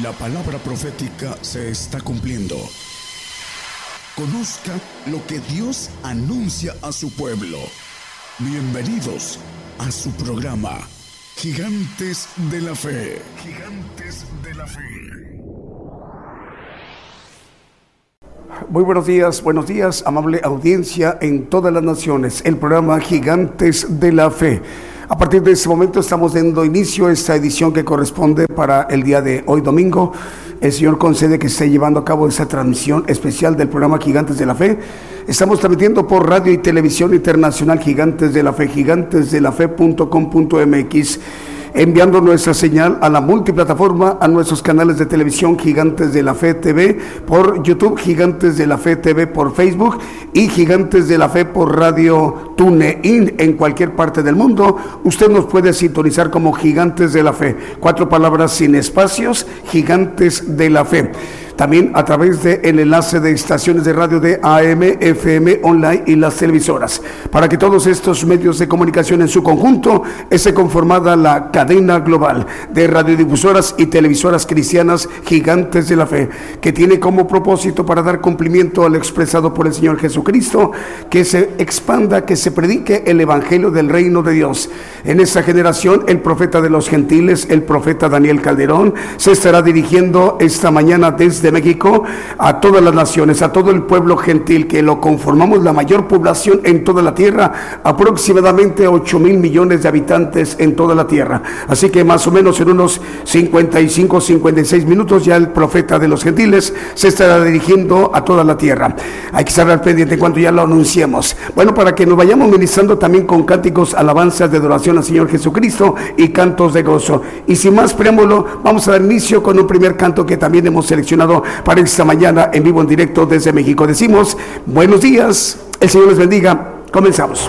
La palabra profética se está cumpliendo. Conozca lo que Dios anuncia a su pueblo. Bienvenidos a su programa, Gigantes de la Fe. Gigantes de la Fe. Muy buenos días, buenos días, amable audiencia en todas las naciones. El programa Gigantes de la Fe. A partir de este momento estamos dando inicio a esta edición que corresponde para el día de hoy domingo. El Señor concede que esté llevando a cabo esta transmisión especial del programa Gigantes de la Fe. Estamos transmitiendo por radio y televisión internacional Gigantes de la Fe, gigantesdelafe.com.mx enviando nuestra señal a la multiplataforma, a nuestros canales de televisión Gigantes de la Fe TV, por YouTube, Gigantes de la Fe TV por Facebook y Gigantes de la Fe por Radio TuneIn en cualquier parte del mundo. Usted nos puede sintonizar como Gigantes de la Fe. Cuatro palabras sin espacios, Gigantes de la Fe también a través del el enlace de estaciones de radio de AM, FM, online y las televisoras. Para que todos estos medios de comunicación en su conjunto esté conformada la cadena global de radiodifusoras y televisoras cristianas gigantes de la fe, que tiene como propósito para dar cumplimiento al expresado por el Señor Jesucristo, que se expanda, que se predique el Evangelio del reino de Dios. En esta generación, el profeta de los gentiles, el profeta Daniel Calderón, se estará dirigiendo esta mañana desde México a todas las naciones, a todo el pueblo gentil que lo conformamos la mayor población en toda la tierra, aproximadamente 8 mil millones de habitantes en toda la tierra. Así que más o menos en unos 55, 56 minutos ya el profeta de los gentiles se estará dirigiendo a toda la tierra. Hay que estar al pendiente cuando ya lo anunciemos. Bueno, para que nos vayamos ministrando también con cánticos, alabanzas de adoración al Señor Jesucristo y cantos de gozo. Y sin más preámbulo, vamos a dar inicio con un primer canto que también hemos seleccionado para esta mañana en vivo en directo desde México. Decimos buenos días, el Señor les bendiga. Comenzamos.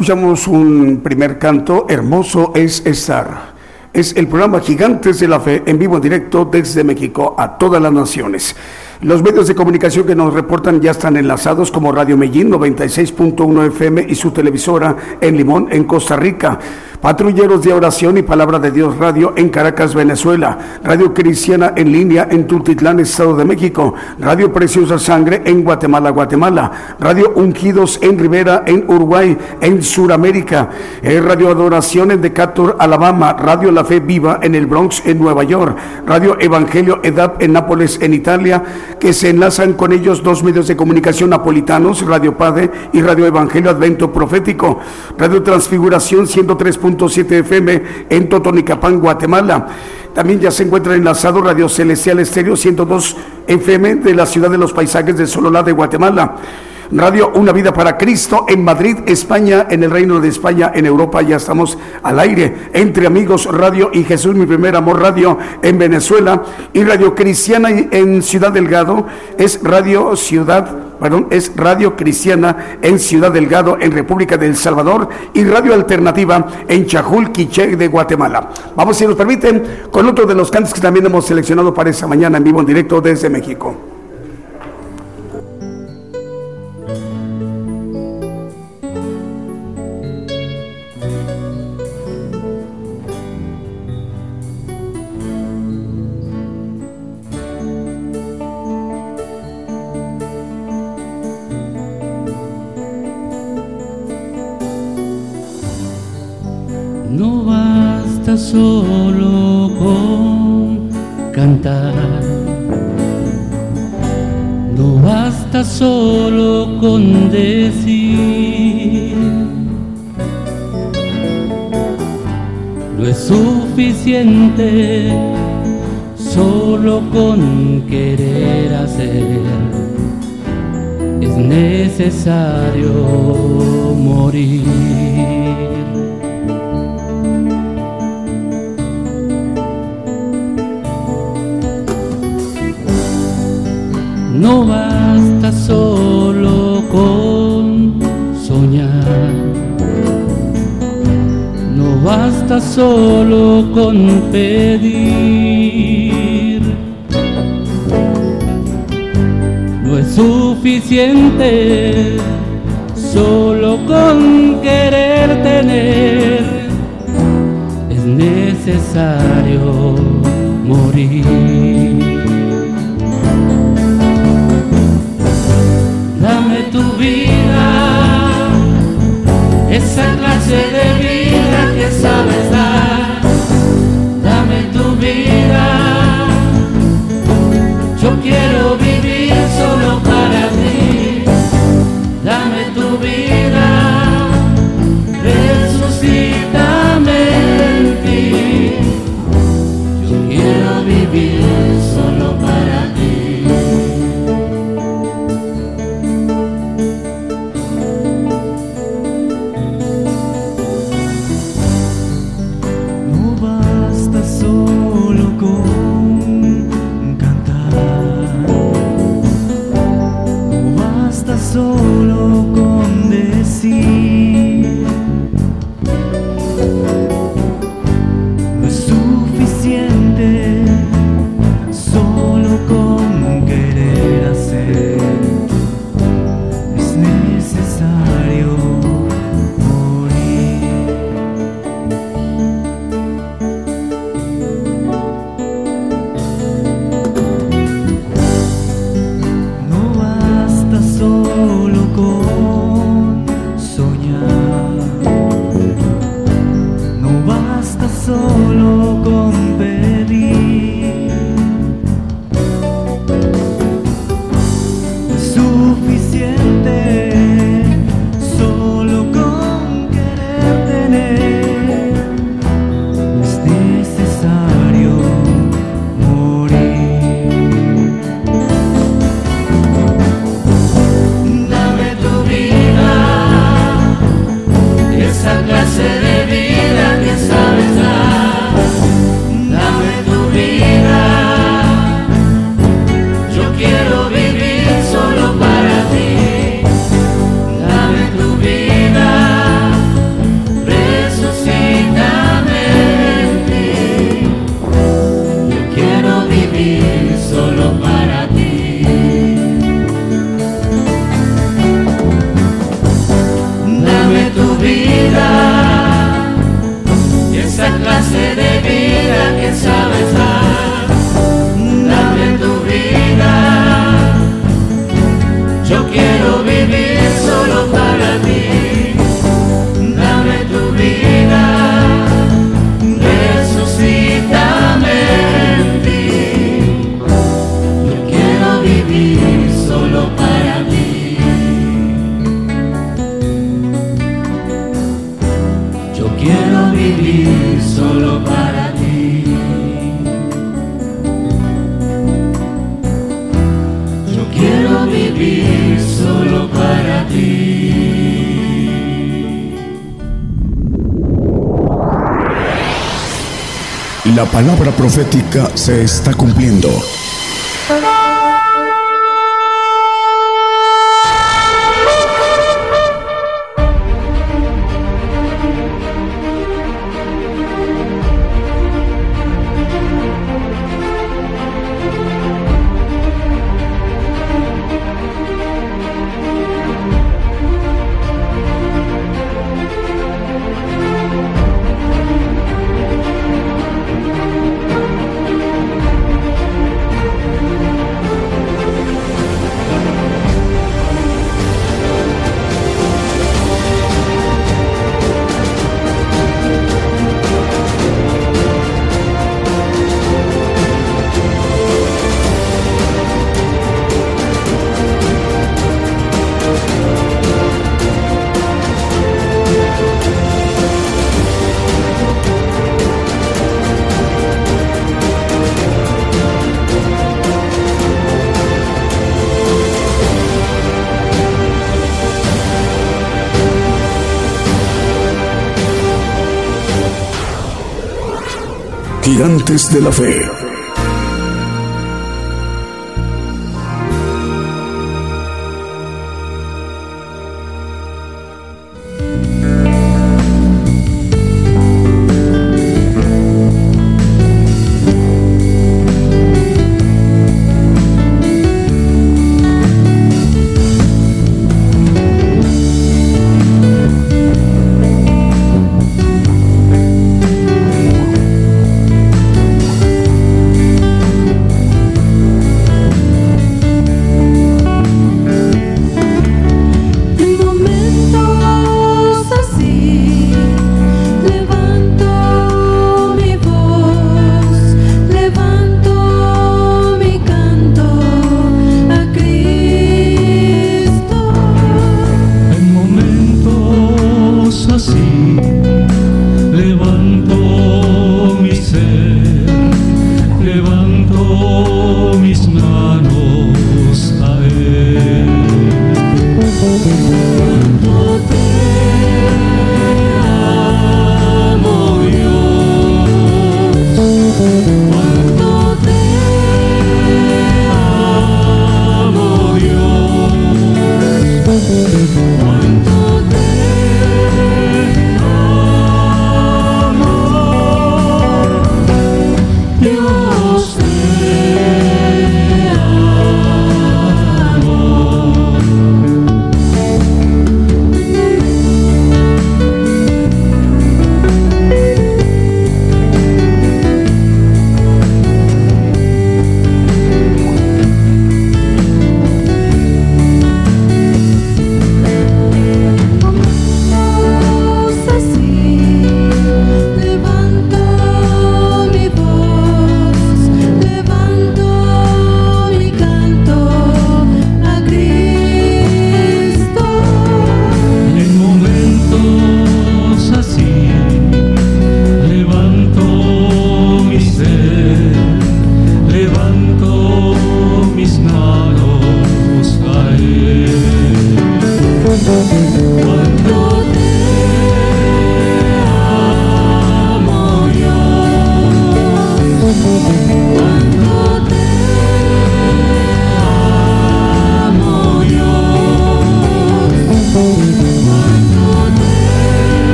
Escuchamos un primer canto, Hermoso es estar. Es el programa Gigantes de la Fe en vivo directo desde México a todas las naciones. Los medios de comunicación que nos reportan ya están enlazados como Radio Medellín 96.1 FM y su televisora en Limón, en Costa Rica. Patrulleros de Oración y Palabra de Dios Radio en Caracas, Venezuela. Radio Cristiana en línea en Tultitlán, Estado de México. Radio Preciosa Sangre en Guatemala, Guatemala. Radio Ungidos en Rivera, en Uruguay, en Suramérica. Radio Adoración en Decatur, Alabama. Radio La Fe Viva en el Bronx, en Nueva York. Radio Evangelio EDAP en Nápoles, en Italia, que se enlazan con ellos dos medios de comunicación napolitanos, Radio Padre y Radio Evangelio Advento Profético. Radio Transfiguración 103. 7 FM en Totonicapán, Guatemala. También ya se encuentra enlazado Radio Celestial Estéreo 102 FM de la ciudad de los paisajes de Sololá de Guatemala. Radio Una Vida para Cristo en Madrid, España, en el Reino de España, en Europa, ya estamos al aire. Entre Amigos Radio y Jesús, mi primer amor radio en Venezuela. Y Radio Cristiana en Ciudad Delgado es Radio Ciudad, perdón, es Radio Cristiana en Ciudad Delgado, en República del Salvador. Y Radio Alternativa en Chajul, Quiché de Guatemala. Vamos, si nos permiten, con otro de los cantos que también hemos seleccionado para esta mañana en vivo en directo desde México. solo con cantar. Basta solo con decir. No es suficiente solo con querer hacer. Es necesario morir. No solo con soñar, no basta solo con pedir, no es suficiente solo con querer tener, es necesario morir. Esa clase de vida que sabes dar. Palabra profética se está cumpliendo. Gigantes de la Fe.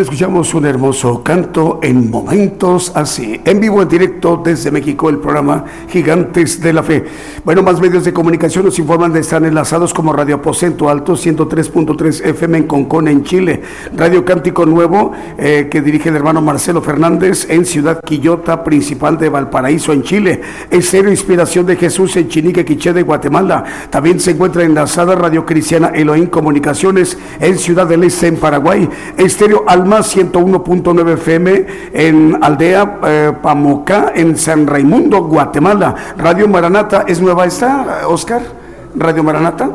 Escuchamos un hermoso canto en momentos así. En vivo, en directo desde México, el programa Gigantes de la Fe. Bueno, más medios de comunicación nos informan de estar enlazados como Radio Aposento Alto 103.3 FM en Concón, en Chile. Radio Cántico Nuevo, eh, que dirige el hermano Marcelo Fernández en Ciudad Quillota, principal de Valparaíso, en Chile. Estéreo Inspiración de Jesús en Chinique, Quiché de Guatemala. También se encuentra enlazada Radio Cristiana Elohim Comunicaciones en Ciudad del Este, en Paraguay. Estéreo Alma 101.9 FM en Aldea eh, Pamoca, en San Raimundo, Guatemala. Radio Maranata, ¿es nueva esta, Oscar? Radio Maranata.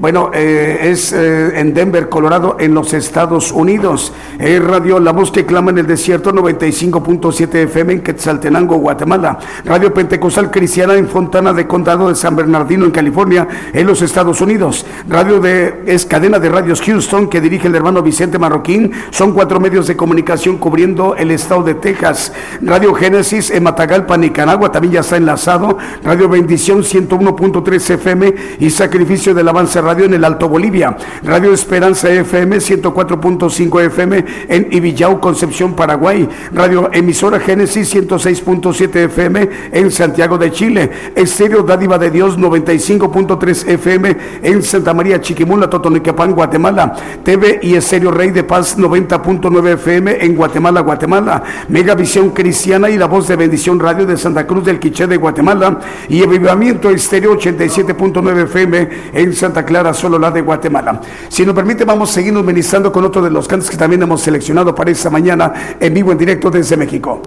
Bueno, eh, es eh, en Denver, Colorado, en los Estados Unidos. Eh, radio La Voz que clama en el desierto, 95.7 FM en Quetzaltenango, Guatemala. Radio Pentecostal Cristiana en Fontana de Condado de San Bernardino, en California, en los Estados Unidos. Radio de es cadena de radios Houston que dirige el hermano Vicente Marroquín. Son cuatro medios de comunicación cubriendo el estado de Texas. Radio Génesis en Matagalpa, Nicaragua, también ya está enlazado. Radio Bendición 101.3 FM y Sacrificio del Avance Radio en el Alto Bolivia, Radio Esperanza FM 104.5 FM en Ibillau, Concepción, Paraguay, Radio Emisora Génesis 106.7 FM en Santiago de Chile, Estéreo Dádiva de Dios 95.3 FM en Santa María Chiquimula, Totonicapán, Guatemala, TV y Estéreo Rey de Paz 90.9 FM en Guatemala, Guatemala, Megavisión Cristiana y La Voz de Bendición Radio de Santa Cruz del Quiché de Guatemala. Y Avivamiento Estéreo 87.9 FM en Santa Clara solo la de Guatemala. Si nos permite, vamos a seguirnos ministrando con otro de los cantos que también hemos seleccionado para esta mañana en vivo, en directo desde México.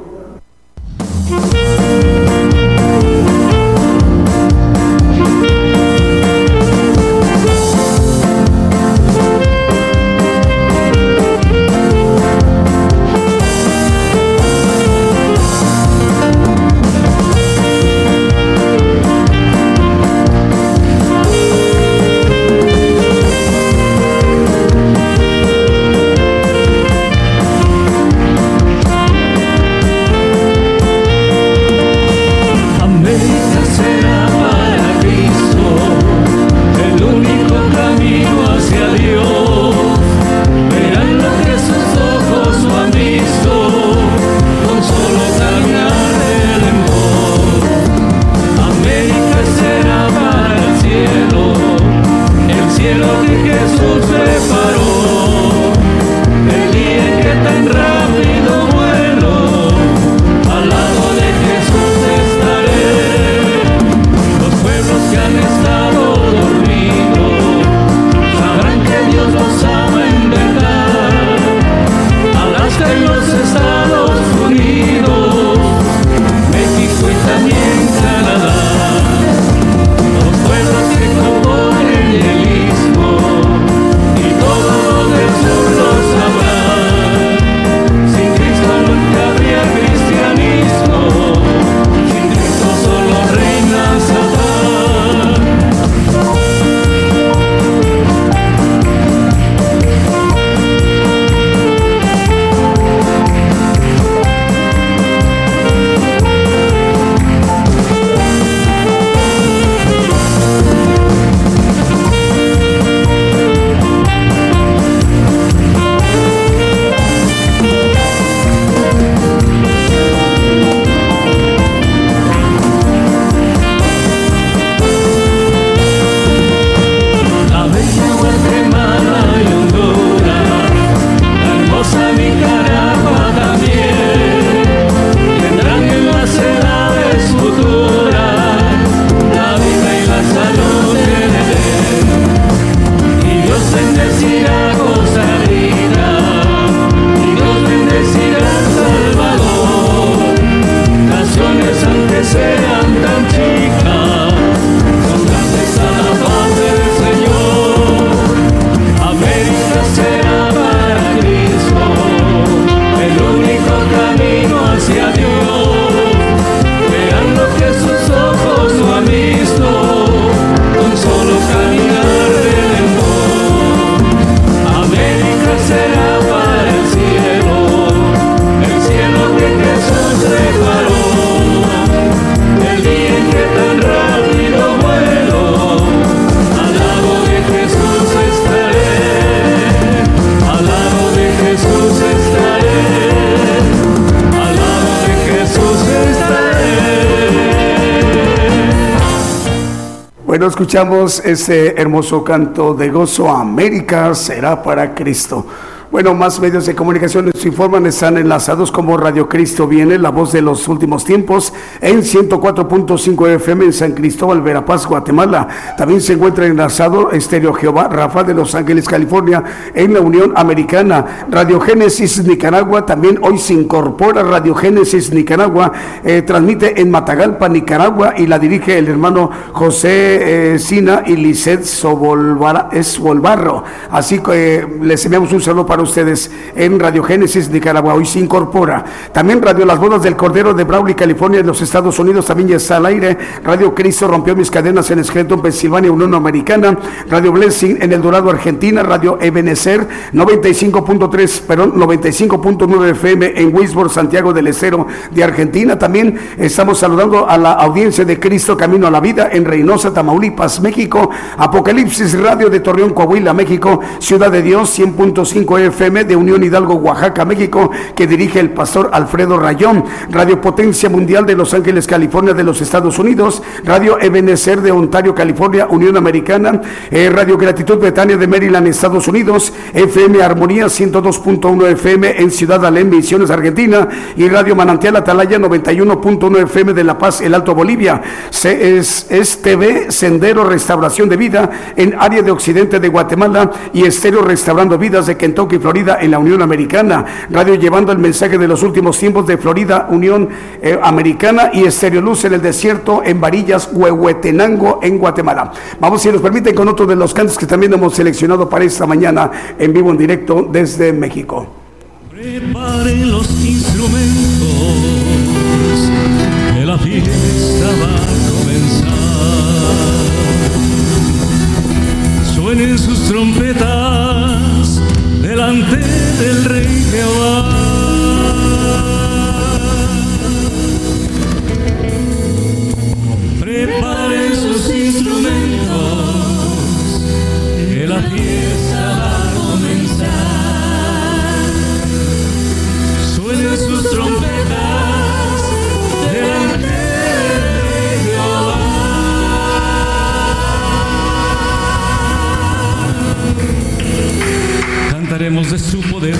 Bueno, escuchamos ese hermoso canto de gozo. América será para Cristo. Bueno, más medios de comunicación nos informan, están enlazados como Radio Cristo Viene, la voz de los últimos tiempos, en 104.5 FM en San Cristóbal, Verapaz, Guatemala. También se encuentra enlazado Estéreo Jehová, Rafa de Los Ángeles, California, en la Unión Americana. Radio Génesis Nicaragua, también hoy se incorpora Radio Génesis Nicaragua, eh, transmite en Matagalpa, Nicaragua, y la dirige el hermano José eh, Sina y Lisset Esvolbarro. Así que eh, les enviamos un saludo para ustedes en Radio Génesis Nicaragua. Hoy se incorpora también Radio Las Bodas del Cordero de Brawley, California, en los Estados Unidos. También ya está al aire. Radio Cristo rompió mis cadenas en Scranton, Pensilvania, Unión Americana. Radio Blessing en El Dorado, Argentina. Radio Ebenezer 95.3, perdón, 95.9 FM en Wisborne, Santiago del Estero de Argentina. También estamos saludando a la audiencia de Cristo Camino a la Vida en Reynosa, Tamaulipas, México. Apocalipsis Radio de Torreón, Coahuila, México. Ciudad de Dios 100.5 FM de Unión Hidalgo, Oaxaca, México, que dirige el pastor Alfredo Rayón, Radio Potencia Mundial de Los Ángeles, California, de los Estados Unidos, Radio Ebenezer de Ontario, California, Unión Americana, eh, Radio Gratitud Betania de Maryland, Estados Unidos, FM Armonía 102.1 FM en Ciudad Alén, Misiones, Argentina, y Radio Manantial Atalaya 91.1 FM de La Paz, el Alto Bolivia. es, es TV Sendero Restauración de Vida en área de Occidente de Guatemala y Estéreo Restaurando Vidas de Kentucky Florida, en la Unión Americana. Radio llevando el mensaje de los últimos tiempos de Florida, Unión eh, Americana y Estéreo Luz en el desierto, en Varillas, Huehuetenango, en Guatemala. Vamos, si nos permiten, con otro de los cantos que también hemos seleccionado para esta mañana en vivo, en directo desde México. Preparen los instrumentos, que la fiesta va a comenzar. Suenen sus trompetas delante del rey Jehová. De su poder.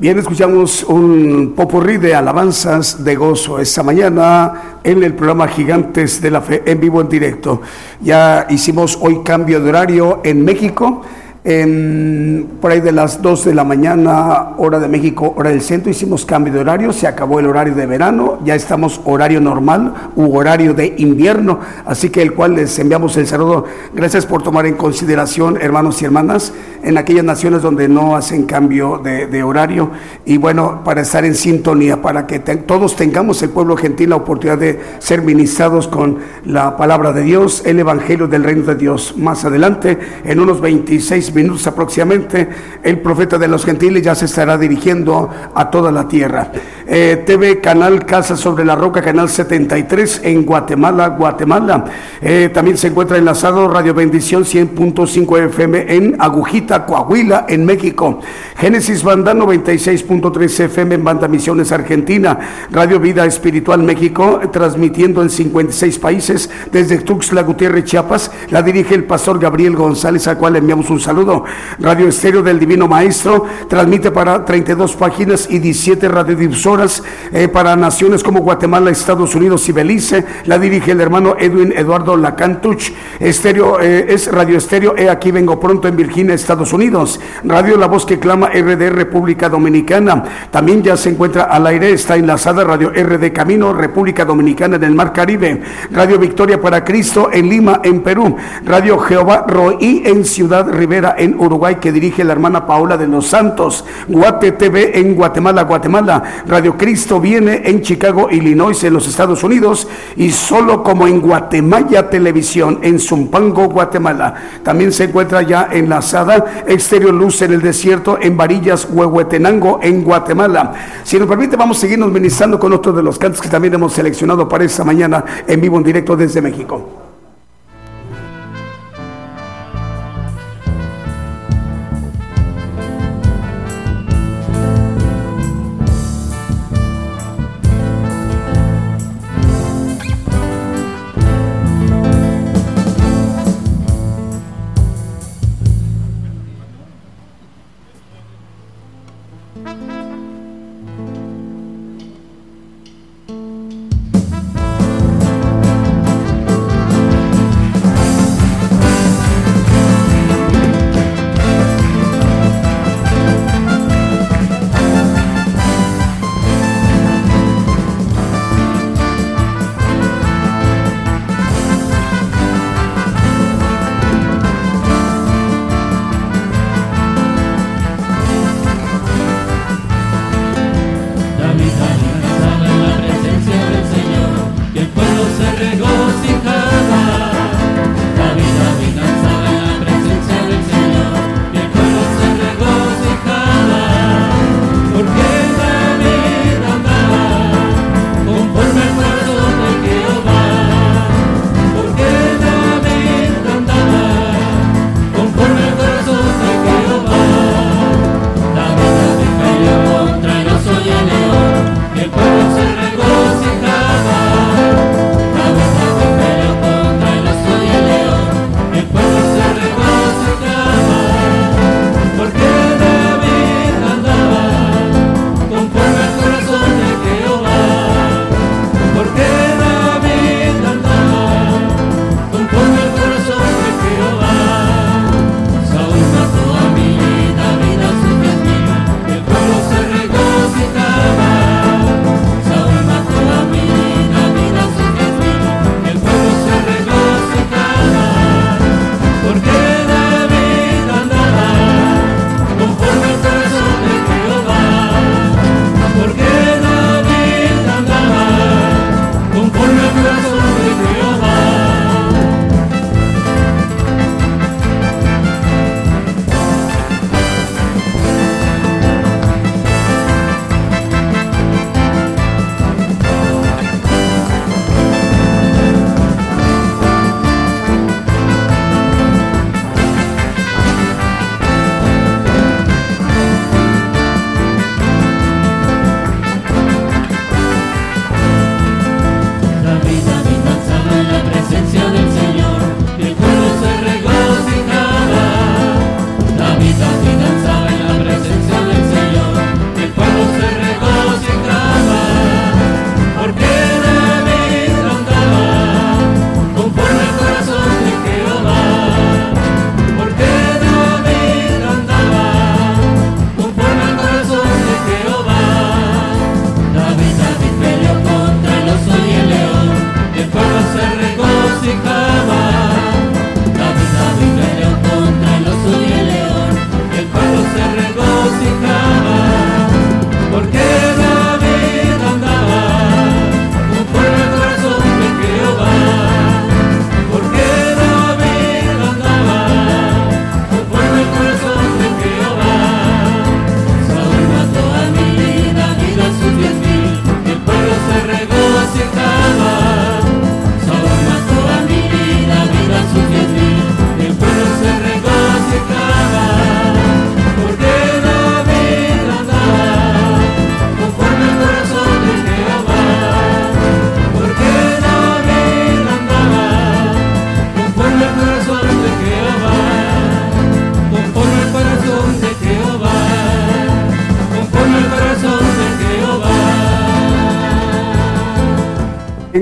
Bien, escuchamos un popurrí de alabanzas de gozo esta mañana en el programa Gigantes de la Fe en vivo en directo. Ya hicimos hoy cambio de horario en México. En, por ahí de las 2 de la mañana, hora de México, hora del centro, hicimos cambio de horario, se acabó el horario de verano, ya estamos horario normal u horario de invierno, así que el cual les enviamos el saludo. Gracias por tomar en consideración, hermanos y hermanas, en aquellas naciones donde no hacen cambio de, horario y bueno, para estar en sintonía, para que todos tengamos el pueblo gentil la oportunidad de ser ministrados con la palabra de Dios, el evangelio del reino de Dios. Más adelante, en unos 26 minutos aproximadamente, el profeta de los gentiles ya se estará dirigiendo a toda la tierra. Eh, TV Canal Casa sobre la Roca, Canal 73 en Guatemala, Guatemala. Eh, también se encuentra enlazado Radio Bendición 100.5 FM en Agujita, Coahuila, en México. Génesis Banda 96.3 FM en Banda Misiones, Argentina. Radio Vida Espiritual México, transmitiendo en 56 países desde Tuxtla Gutiérrez, Chiapas. La dirige el pastor Gabriel González, al cual enviamos un saludo. Radio Estéreo del Divino Maestro transmite para 32 páginas y 17 radiodifusoras eh, para naciones como Guatemala, Estados Unidos y Belice. La dirige el hermano Edwin Eduardo Lacantuch. Estéreo eh, es Radio Estéreo. He aquí vengo pronto en Virginia, Estados Unidos. Radio La Voz que clama RD República Dominicana. También ya se encuentra al aire, está enlazada Radio RD Camino, República Dominicana en el Mar Caribe. Radio Victoria para Cristo en Lima, en Perú. Radio Jehová Roí en Ciudad Rivera, en Uruguay, que dirige la hermana Paola de los Santos. Guate TV en Guatemala, Guatemala. Radio Cristo viene en Chicago, Illinois, en los Estados Unidos. Y solo como en Guatemala Televisión, en Zumpango, Guatemala. También se encuentra ya enlazada Exterior Luz en el Desierto, en Varillas, Huehuetenango, en Guatemala. Si nos permite, vamos a seguirnos ministrando con otro de los cantos que también hemos seleccionado para esta mañana en vivo, en directo desde México. 越过。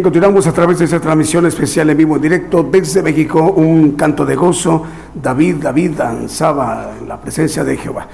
Continuamos a través de esta transmisión especial en vivo en directo desde México, un canto de gozo. David, David danzaba en la presencia de Jehová.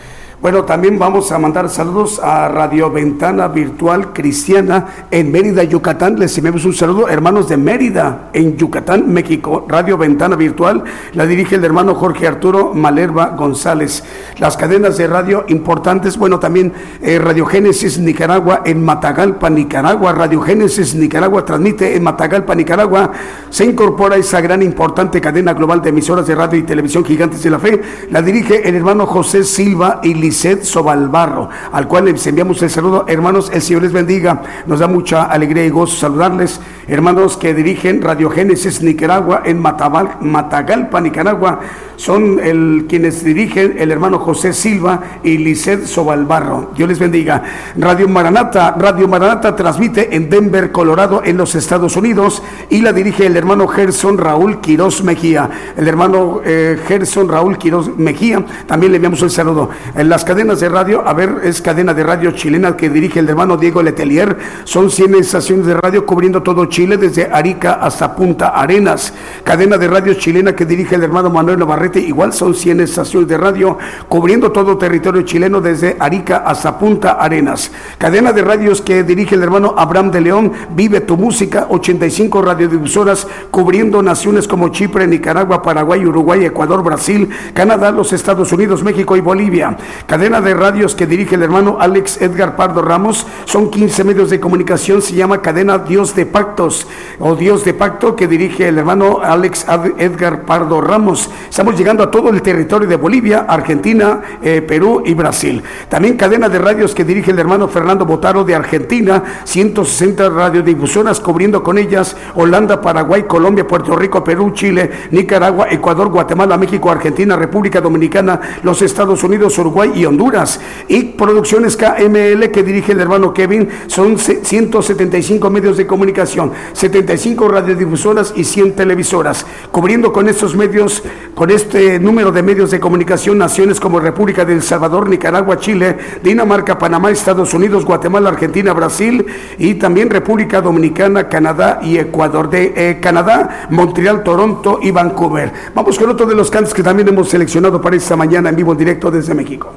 Bueno, también vamos a mandar saludos a Radio Ventana Virtual Cristiana en Mérida, Yucatán. Les enviamos un saludo, hermanos de Mérida, en Yucatán, México. Radio Ventana Virtual la dirige el hermano Jorge Arturo Malerva González. Las cadenas de radio importantes, bueno, también eh, Radio Génesis Nicaragua en Matagalpa, Nicaragua. Radio Génesis Nicaragua transmite en Matagalpa, Nicaragua. Se incorpora esa gran importante cadena global de emisoras de radio y televisión gigantes de la fe. La dirige el hermano José Silva y Lisset Sobalbarro, al cual les enviamos el saludo. Hermanos, el Señor les bendiga. Nos da mucha alegría y gozo saludarles. Hermanos que dirigen Radio Génesis Nicaragua en Matagalpa, Nicaragua, son el, quienes dirigen el hermano José Silva y Lisset Sobalbarro. Dios les bendiga. Radio Maranata, Radio Maranata transmite en Denver, Colorado, en los Estados Unidos, y la dirige el hermano Gerson Raúl Quirós Mejía. El hermano eh, Gerson Raúl Quirós Mejía, también le enviamos el saludo. En las cadenas de radio, a ver, es cadena de radio chilena que dirige el hermano Diego Letelier. Son 100 estaciones de radio cubriendo todo Chile, desde Arica hasta Punta Arenas. Cadena de radio chilena que dirige el hermano Manuel Navarrete, igual son 100 estaciones de radio cubriendo todo territorio chileno, desde Arica hasta Punta Arenas. Cadena de radios que dirige el hermano Abraham de León, Vive tu música, 85 radiodifusoras cubriendo naciones como Chipre, Nicaragua, Paraguay, Uruguay, Ecuador, Brasil, Canadá, los Estados Unidos, México y Bolivia. Cadena de radios que dirige el hermano Alex Edgar Pardo Ramos, son 15 medios de comunicación, se llama Cadena Dios de Pactos o Dios de Pacto que dirige el hermano Alex Edgar Pardo Ramos. Estamos llegando a todo el territorio de Bolivia, Argentina, eh, Perú y Brasil. También cadena de radios que dirige el hermano Fernando Botaro de Argentina, 160 radiodifusoras cubriendo con ellas Holanda, Paraguay, Colombia, Puerto Rico, Perú, Chile, Nicaragua, Ecuador, Guatemala, México, Argentina, República Dominicana, los Estados Unidos, Uruguay y Honduras. Y producciones KML que dirige el hermano Kevin, son ce- 175 medios de comunicación, 75 radiodifusoras y 100 televisoras, cubriendo con estos medios, con este número de medios de comunicación, naciones como República del Salvador, Nicaragua, Chile, Dinamarca, Panamá, Estados Unidos, Guatemala, Argentina, Brasil y también República Dominicana, Canadá y Ecuador. De eh, Canadá, Montreal, Toronto y Vancouver. Vamos con otro de los cantos que también hemos seleccionado para esta mañana en vivo en directo desde México.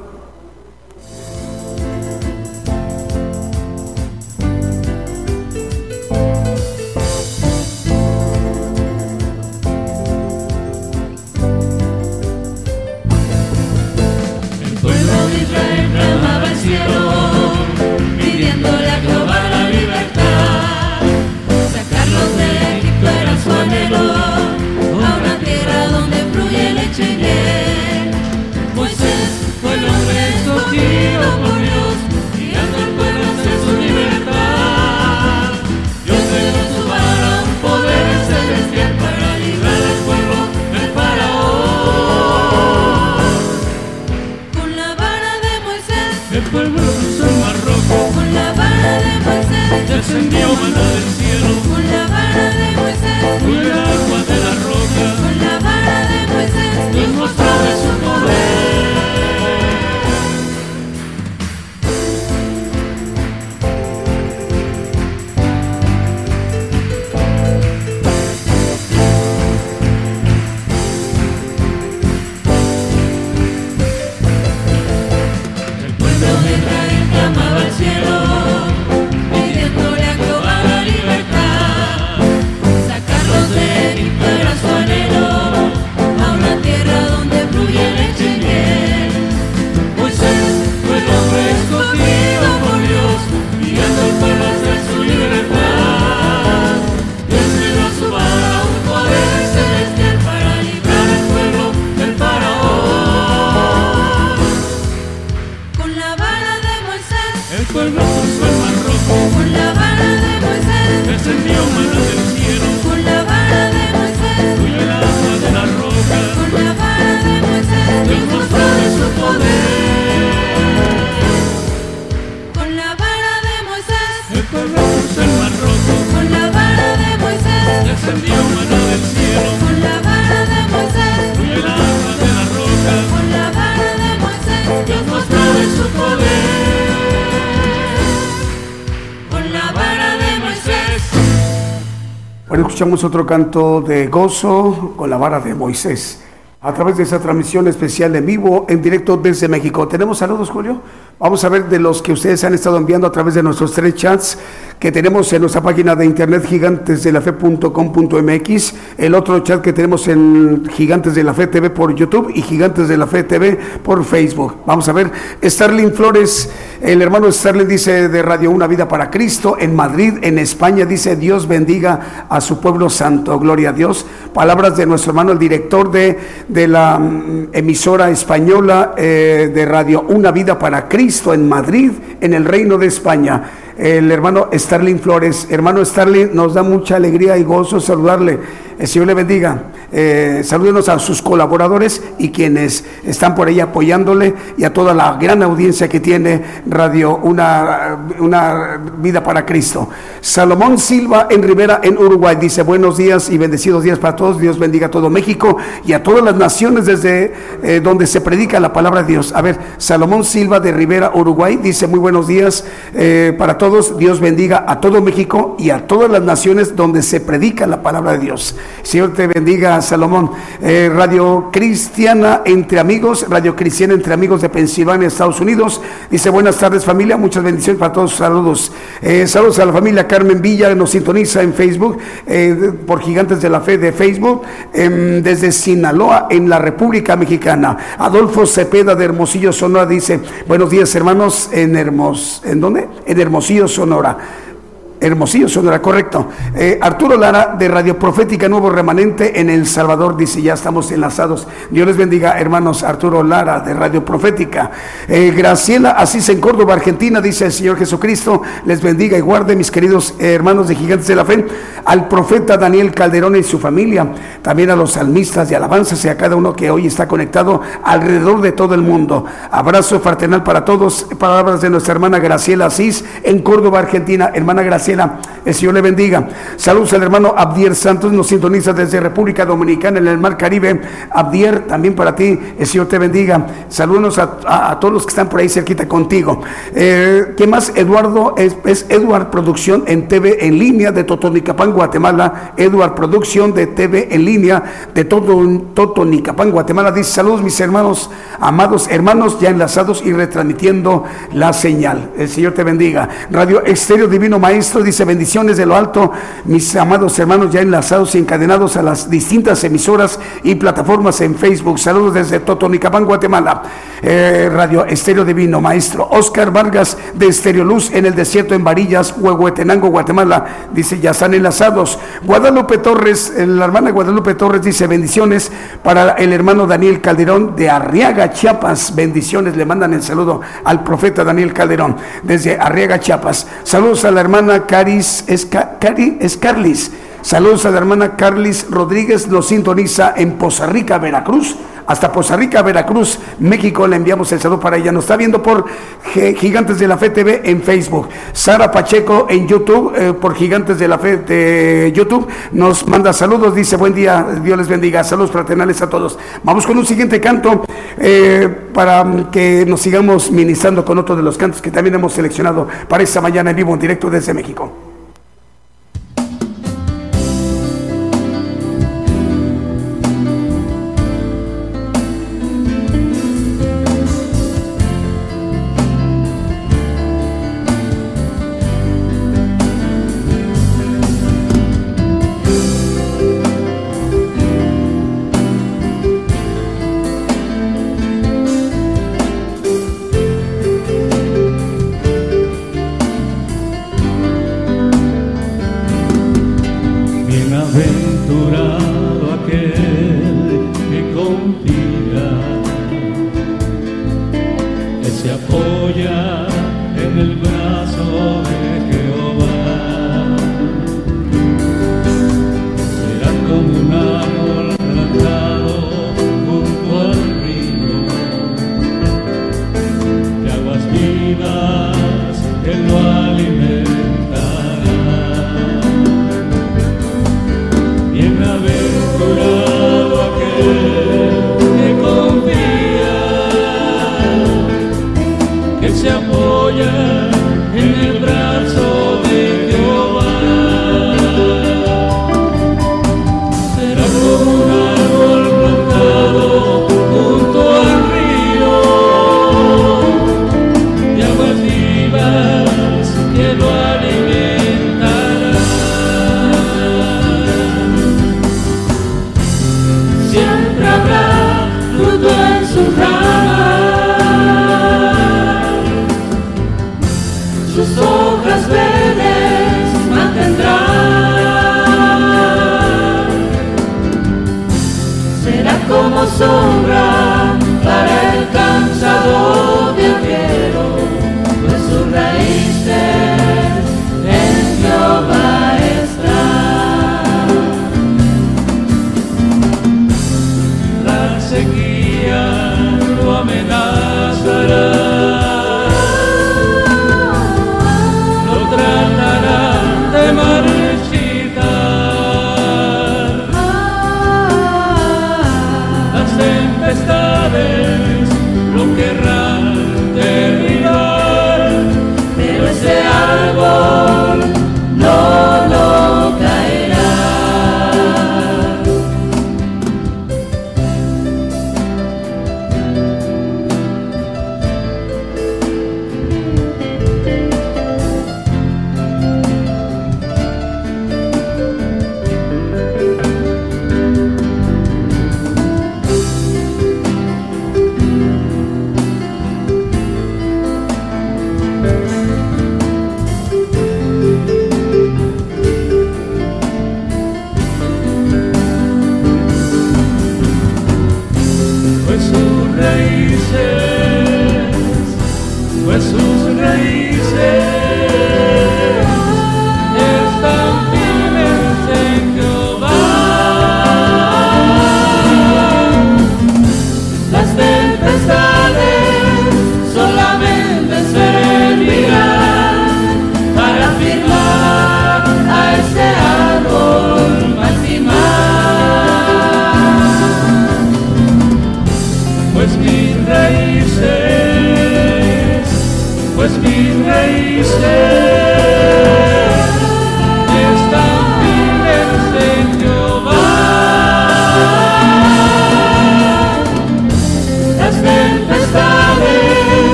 Escuchamos otro canto de gozo con la vara de Moisés. A través de esa transmisión especial en vivo, en directo desde México. ¿Tenemos saludos, Julio? Vamos a ver de los que ustedes han estado enviando a través de nuestros tres chats que tenemos en nuestra página de internet gigantesdelafe.com.mx, el otro chat que tenemos en Gigantes de la Fe TV por YouTube y Gigantes de la Fe TV por Facebook. Vamos a ver, Starling Flores, el hermano Starling dice de Radio Una Vida para Cristo en Madrid, en España, dice Dios bendiga a su pueblo santo, gloria a Dios. Palabras de nuestro hermano, el director de, de la mm, emisora española eh, de Radio Una Vida para Cristo en Madrid, en el Reino de España. El hermano Starling Flores, hermano Starling, nos da mucha alegría y gozo saludarle. El Señor le bendiga. Eh, salúdenos a sus colaboradores y quienes están por ahí apoyándole y a toda la gran audiencia que tiene Radio Una, una Vida para Cristo. Salomón Silva en Rivera, en Uruguay, dice buenos días y bendecidos días para todos. Dios bendiga a todo México y a todas las naciones desde eh, donde se predica la palabra de Dios. A ver, Salomón Silva de Rivera, Uruguay, dice muy buenos días eh, para todos. Dios bendiga a todo México y a todas las naciones donde se predica la palabra de Dios. Señor te bendiga, Salomón. Eh, Radio Cristiana entre amigos, Radio Cristiana entre amigos de Pensilvania, Estados Unidos. Dice buenas tardes familia, muchas bendiciones para todos. Saludos. Eh, saludos a la familia Carmen Villa, nos sintoniza en Facebook, eh, por Gigantes de la Fe de Facebook, em, desde Sinaloa, en la República Mexicana. Adolfo Cepeda de Hermosillo, Sonora, dice buenos días hermanos en Hermos, ¿en dónde? En Hermosillo, Sonora. Hermosillo, Sonora, correcto. Eh, Arturo Lara, de Radio Profética Nuevo Remanente en El Salvador, dice, ya estamos enlazados. Dios les bendiga, hermanos. Arturo Lara, de Radio Profética. Eh, Graciela Asís en Córdoba, Argentina, dice el Señor Jesucristo, les bendiga y guarde, mis queridos hermanos de Gigantes de la Fe, al profeta Daniel Calderón y su familia, también a los salmistas de alabanzas y a cada uno que hoy está conectado alrededor de todo el mundo. Abrazo fraternal para todos. Palabras de nuestra hermana Graciela Asís en Córdoba, Argentina. Hermana Graciela, el Señor le bendiga. Saludos al hermano Abdier Santos, nos sintoniza desde República Dominicana en el Mar Caribe. Abdier, también para ti, el Señor te bendiga. Saludos a, todos los que están por ahí cerquita contigo. Eh, ¿Qué más? Eduardo, es, es Eduard Producción en TV en línea de Totonicapán, Guatemala. Eduard Producción de TV en línea de Toto- Totonicapán, Guatemala. Dice saludos mis hermanos, amados hermanos, ya enlazados y retransmitiendo la señal. El Señor te bendiga. Radio Estéreo Divino Maestro dice bendiciones de lo alto, mis amados hermanos ya enlazados y encadenados a las distintas emisoras y plataformas en Facebook. Saludos desde Totonicapán, Guatemala. Eh, Radio Estéreo Divino Maestro. Oscar Vargas de Estéreo Luz en el desierto en Varillas, Huehuetenango, Guatemala. Dice ya están enlazados. Guadalupe Torres, eh, la hermana Guadalupe Torres dice bendiciones para el hermano Daniel Calderón de Arriaga, Chiapas. Bendiciones, le mandan el saludo al profeta Daniel Calderón desde Arriaga, Chiapas. Saludos a la hermana Caris Esca- Cari Escarlis. Saludos a la hermana Carlis Rodríguez, nos sintoniza en Poza Rica, Veracruz. Hasta Poza Rica, Veracruz, México, le enviamos el saludo para ella. Nos está viendo por Gigantes de la Fe TV en Facebook. Sara Pacheco en YouTube, eh, por Gigantes de la Fe de YouTube, nos manda saludos. Dice, buen día, Dios les bendiga. Saludos fraternales a todos. Vamos con un siguiente canto eh, para que nos sigamos ministrando con otro de los cantos que también hemos seleccionado para esta mañana en vivo, en directo desde México.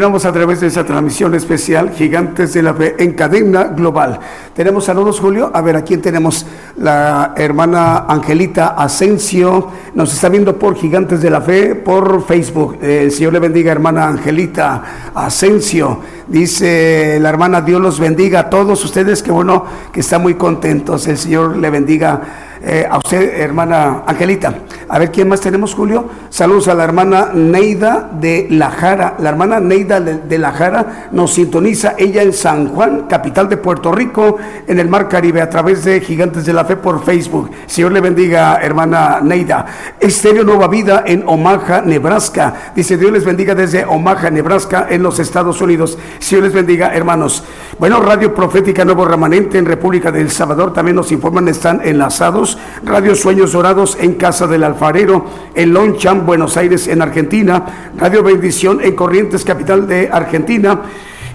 Continuamos a través de esa transmisión especial Gigantes de la Fe en cadena global. Tenemos saludos, Julio. A ver, ¿a quién tenemos? La hermana Angelita Asensio nos está viendo por Gigantes de la Fe por Facebook. Eh, el Señor le bendiga, hermana Angelita Asensio. Dice la hermana, Dios los bendiga a todos ustedes, que bueno, que están muy contentos. El Señor le bendiga eh, a usted, hermana Angelita. A ver, ¿quién más tenemos, Julio? Saludos a la hermana Neida de La Jara. La hermana Neida de, La Jara nos sintoniza, ella en San Juan, capital de Puerto Rico, en el Mar Caribe, a través de Gigantes de la Fe por Facebook. Señor le bendiga, hermana Neida. Estéreo Nueva Vida en Omaha, Nebraska. Dice, Dios les bendiga desde Omaha, Nebraska, en los Estados Unidos. Señor les bendiga, hermanos. Bueno, Radio Profética Nuevo Remanente en República del Salvador también nos informan, están enlazados. Radio Sueños Dorados en Casa del Alfarero, en Lonchan, Buenos Aires, en Argentina. Radio Bendición en Corrientes, capital de Argentina.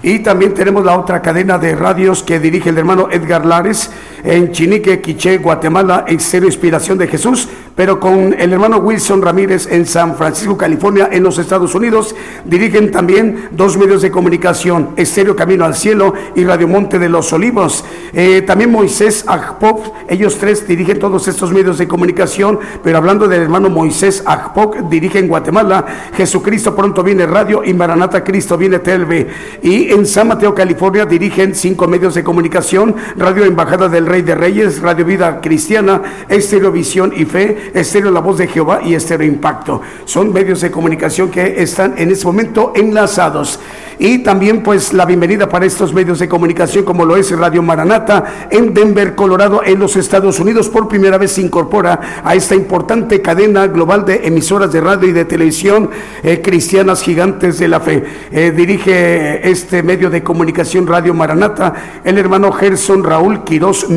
Y también tenemos la otra cadena de radios que dirige el hermano Edgar Lares en Chinique, Quiché, Guatemala, en Inspiración de Jesús, pero con el hermano Wilson Ramírez en San Francisco, California, en los Estados Unidos. Dirigen también dos medios de comunicación, Estéreo Camino al Cielo y Radio Monte de los Olivos. Eh, también Moisés Agpop, ellos tres dirigen todos estos medios de comunicación, pero hablando del hermano Moisés Agpop, dirige en Guatemala, Jesucristo pronto viene radio y Maranata Cristo viene Telve. Y en San Mateo, California, dirigen cinco medios de comunicación, Radio Embajada del Rey Rey de Reyes, Radio Vida Cristiana, Estéreo Visión y Fe, Estéreo La Voz de Jehová y Estéreo Impacto. Son medios de comunicación que están en este momento enlazados. Y también pues la bienvenida para estos medios de comunicación como lo es Radio Maranata en Denver, Colorado, en los Estados Unidos. Por primera vez se incorpora a esta importante cadena global de emisoras de radio y de televisión eh, cristianas gigantes de la fe. Eh, dirige este medio de comunicación Radio Maranata el hermano Gerson Raúl Quiroz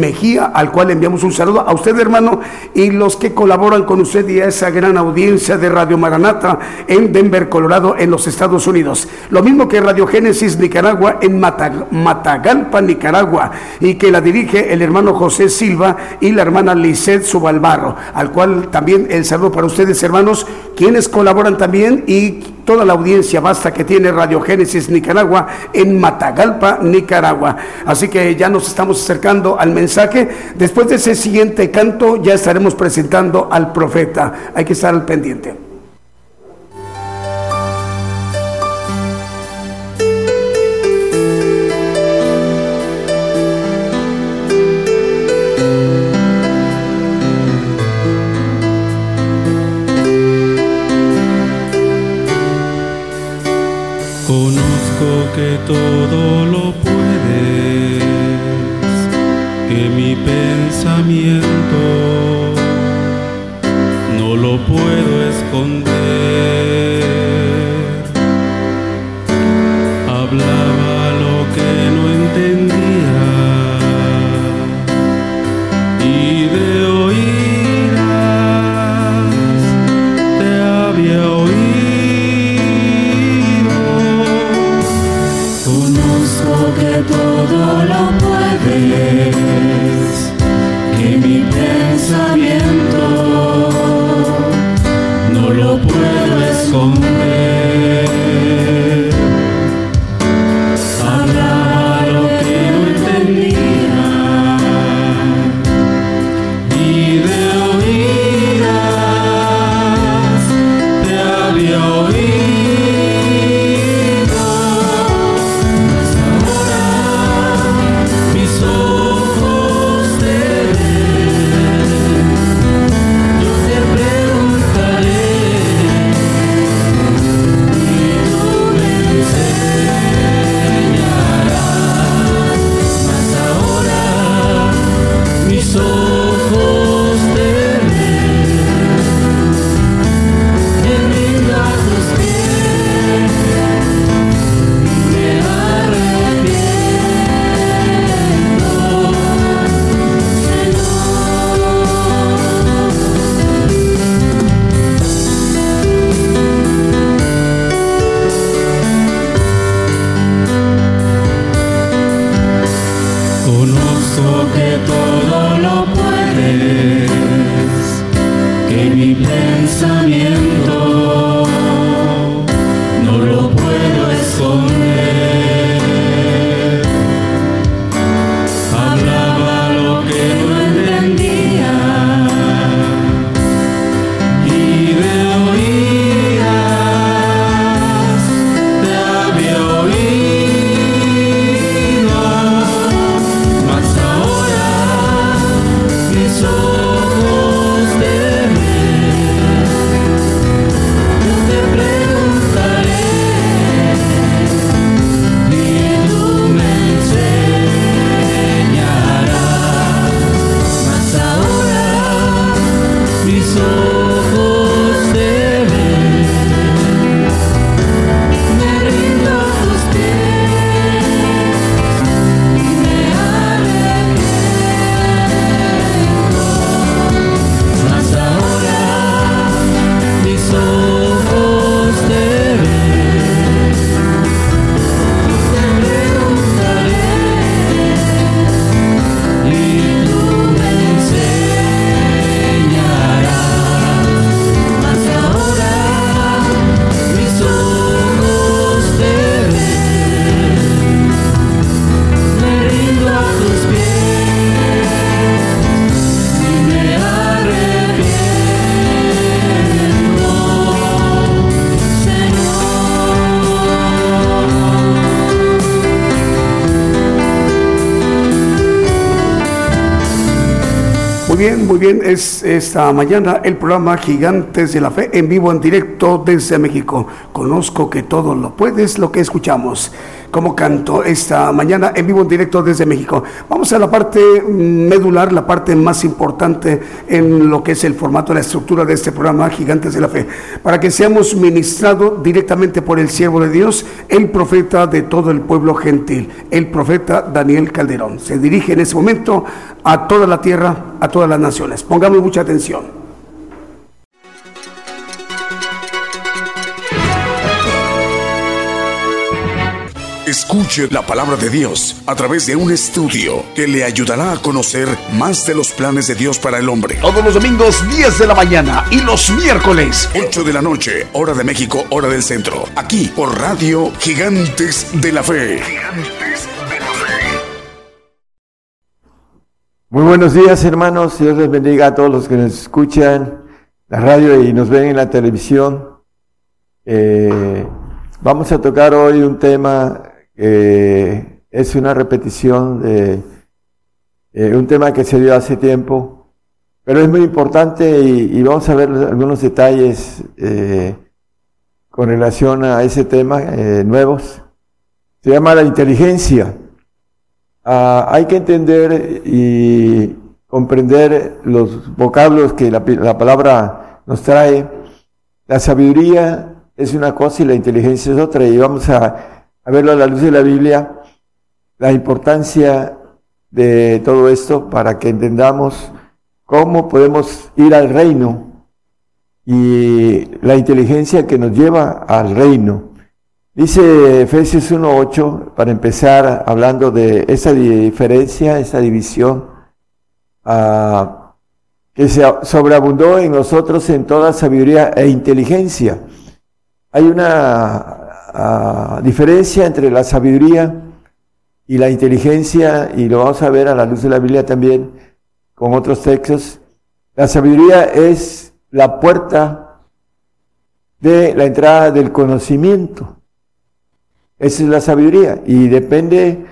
Al cual enviamos un saludo a usted hermano y los que colaboran con usted y a esa gran audiencia de Radio Maranata en Denver, Colorado, en los Estados Unidos. Lo mismo que Radio Génesis Nicaragua en Mata- Matagalpa, Nicaragua, y que la dirige el hermano José Silva y la hermana Lisette Subalbarro, al cual también el saludo para ustedes, hermanos, quienes colaboran también y toda la audiencia basta que tiene Radio Génesis Nicaragua en Matagalpa, Nicaragua. Así que ya nos estamos acercando al mensaje. Después de ese siguiente canto ya estaremos presentando al profeta. Hay que estar al pendiente. No lo puedo esconder. Muy bien. Es esta mañana el programa Gigantes de la Fe en vivo, en directo desde México. Conozco que todo lo puedes, lo que escuchamos. Como canto esta mañana en vivo, en directo desde México. Vamos a la parte medular, la parte más importante en lo que es el formato, la estructura de este programa Gigantes de la Fe. Para que seamos ministrados directamente por el siervo de Dios, el profeta de todo el pueblo gentil, el profeta Daniel Calderón. Se dirige en ese momento a toda la tierra, a todas las naciones. Pongamos mucha atención. Escuche la palabra de Dios a través de un estudio que le ayudará a conocer más de los planes de Dios para el hombre. Todos los domingos 10 de la mañana y los miércoles 8 de la noche, hora de México, hora del centro. Aquí por Radio Gigantes de la Fe. Gigantes de la Fe. Muy buenos días, hermanos. Dios les bendiga a todos los que nos escuchan la radio y nos ven en la televisión. Eh, vamos a tocar hoy un tema que es una repetición de eh, un tema que se dio hace tiempo, pero es muy importante y, vamos a ver algunos detalles eh, con relación a ese tema eh, nuevos. Se llama la inteligencia. Ah, hay que entender y comprender los vocablos que la, la palabra nos trae. La sabiduría es una cosa y la inteligencia es otra. Y vamos a, a verlo a la luz de la Biblia, la importancia de todo esto para que entendamos cómo podemos ir al reino y la inteligencia que nos lleva al reino. Dice Efesios 1.8, para empezar hablando de esa diferencia, esa división, ah, que se sobreabundó en nosotros en toda sabiduría e inteligencia. Hay una diferencia entre la sabiduría y la inteligencia, y lo vamos a ver a la luz de la Biblia también con otros textos. La sabiduría es la puerta de la entrada del conocimiento. Esa es la sabiduría y depende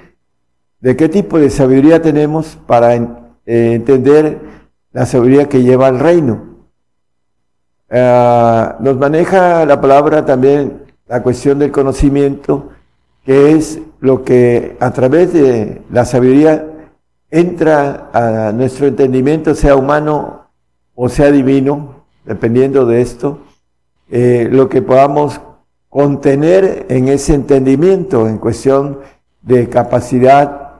de qué tipo de sabiduría tenemos para eh, entender la sabiduría que lleva al reino. Ah, nos maneja la palabra también la cuestión del conocimiento, que es lo que a través de la sabiduría entra a nuestro entendimiento, sea humano o sea divino, dependiendo de esto, eh, lo que podamos contener en ese entendimiento, en cuestión de capacidad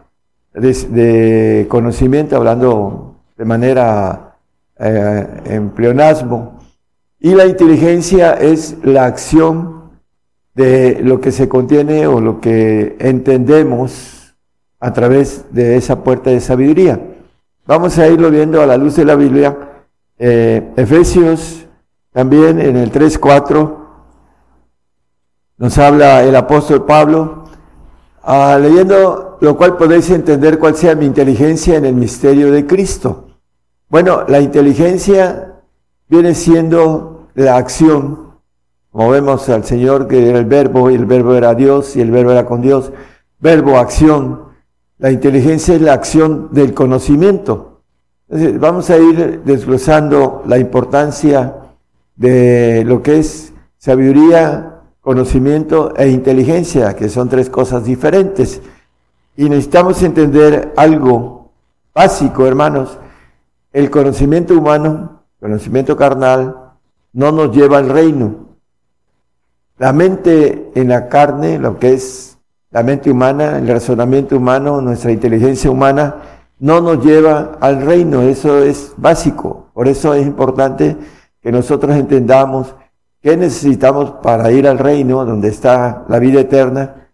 de, conocimiento, hablando de manera eh, en pleonasmo. Y la inteligencia es la acción de lo que se contiene o lo que entendemos a través de esa puerta de sabiduría. Vamos a irlo viendo a la luz de la Biblia. Eh, Efesios también en el 3.4 nos habla el apóstol Pablo, ah, leyendo lo cual podéis entender cuál sea mi inteligencia en el misterio de Cristo. Bueno, la inteligencia viene siendo la acción, como vemos al Señor que era el verbo y el verbo era Dios y el verbo era con Dios, verbo, acción. La inteligencia es la acción del conocimiento. Entonces, vamos a ir desglosando la importancia de lo que es sabiduría, conocimiento e inteligencia, que son tres cosas diferentes. Y necesitamos entender algo básico, hermanos. El conocimiento humano, conocimiento carnal, no nos lleva al reino. La mente en la carne, lo que es la mente humana, el razonamiento humano, nuestra inteligencia humana, no nos lleva al reino. Eso es básico. Por eso es importante que nosotros entendamos ¿Qué necesitamos para ir al reino donde está la vida eterna?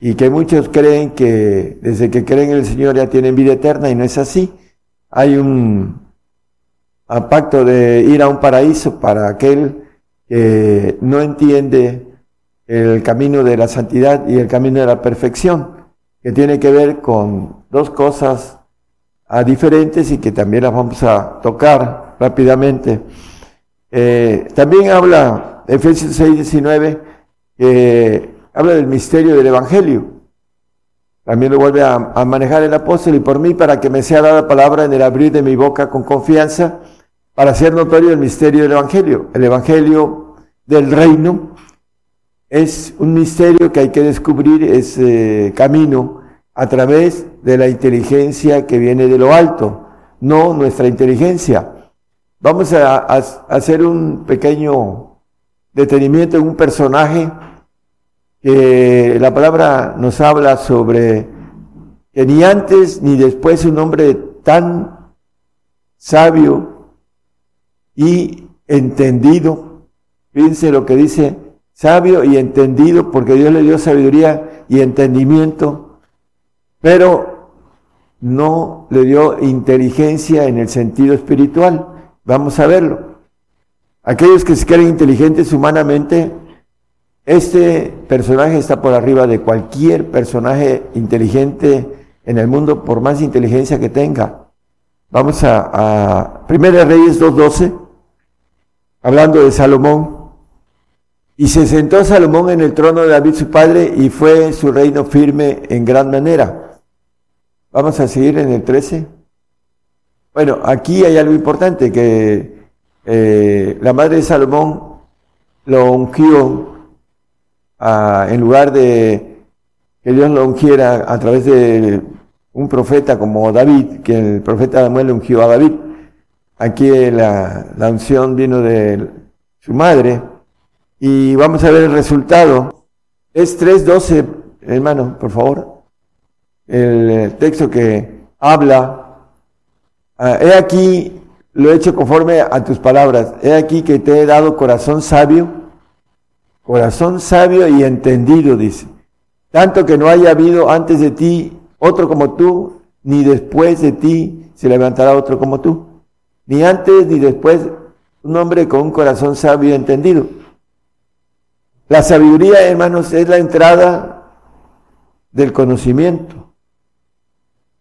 Y que muchos creen que desde que creen en el Señor ya tienen vida eterna y no es así. Hay un, un pacto de ir a un paraíso para aquel que no entiende el camino de la santidad y el camino de la perfección, que tiene que ver con dos cosas ah, diferentes y que también las vamos a tocar rápidamente. Eh, también habla Efesios 6, 19, que habla del misterio del Evangelio. También lo vuelve a, a manejar el apóstol y por mí para que me sea dada palabra en el abrir de mi boca con confianza para hacer notorio el misterio del Evangelio. El Evangelio del reino es un misterio que hay que descubrir ese camino a través de la inteligencia que viene de lo alto, no nuestra inteligencia. Vamos a, hacer un pequeño detenimiento en un personaje que la palabra nos habla sobre que ni antes ni después un hombre tan sabio y entendido, fíjense lo que dice, sabio y entendido, porque Dios le dio sabiduría y entendimiento, pero no le dio inteligencia en el sentido espiritual. Vamos a verlo. Aquellos que se creen inteligentes humanamente, este personaje está por arriba de cualquier personaje inteligente en el mundo, por más inteligencia que tenga. Vamos a, a Primera Reyes 2.12, hablando de Salomón. Y se sentó Salomón en el trono de David su padre y fue su reino firme en gran manera. Vamos a seguir en el 13. Bueno, aquí hay algo importante, que eh, la madre de Salomón lo ungió ah, en lugar de que Dios lo ungiera a través de un profeta como David, que el profeta Samuel ungió a David. Aquí la, la unción vino de su madre. Y vamos a ver el resultado. Es 3.12, hermano, por favor. El eh, texto que habla. ah, he aquí, lo he hecho conforme a tus palabras. He aquí que te he dado corazón sabio. Corazón sabio y entendido, dice. Tanto que no haya habido antes de ti otro como tú, ni después de ti se levantará otro como tú. Ni antes ni después un hombre con un corazón sabio y entendido. La sabiduría, hermanos, es la entrada del conocimiento.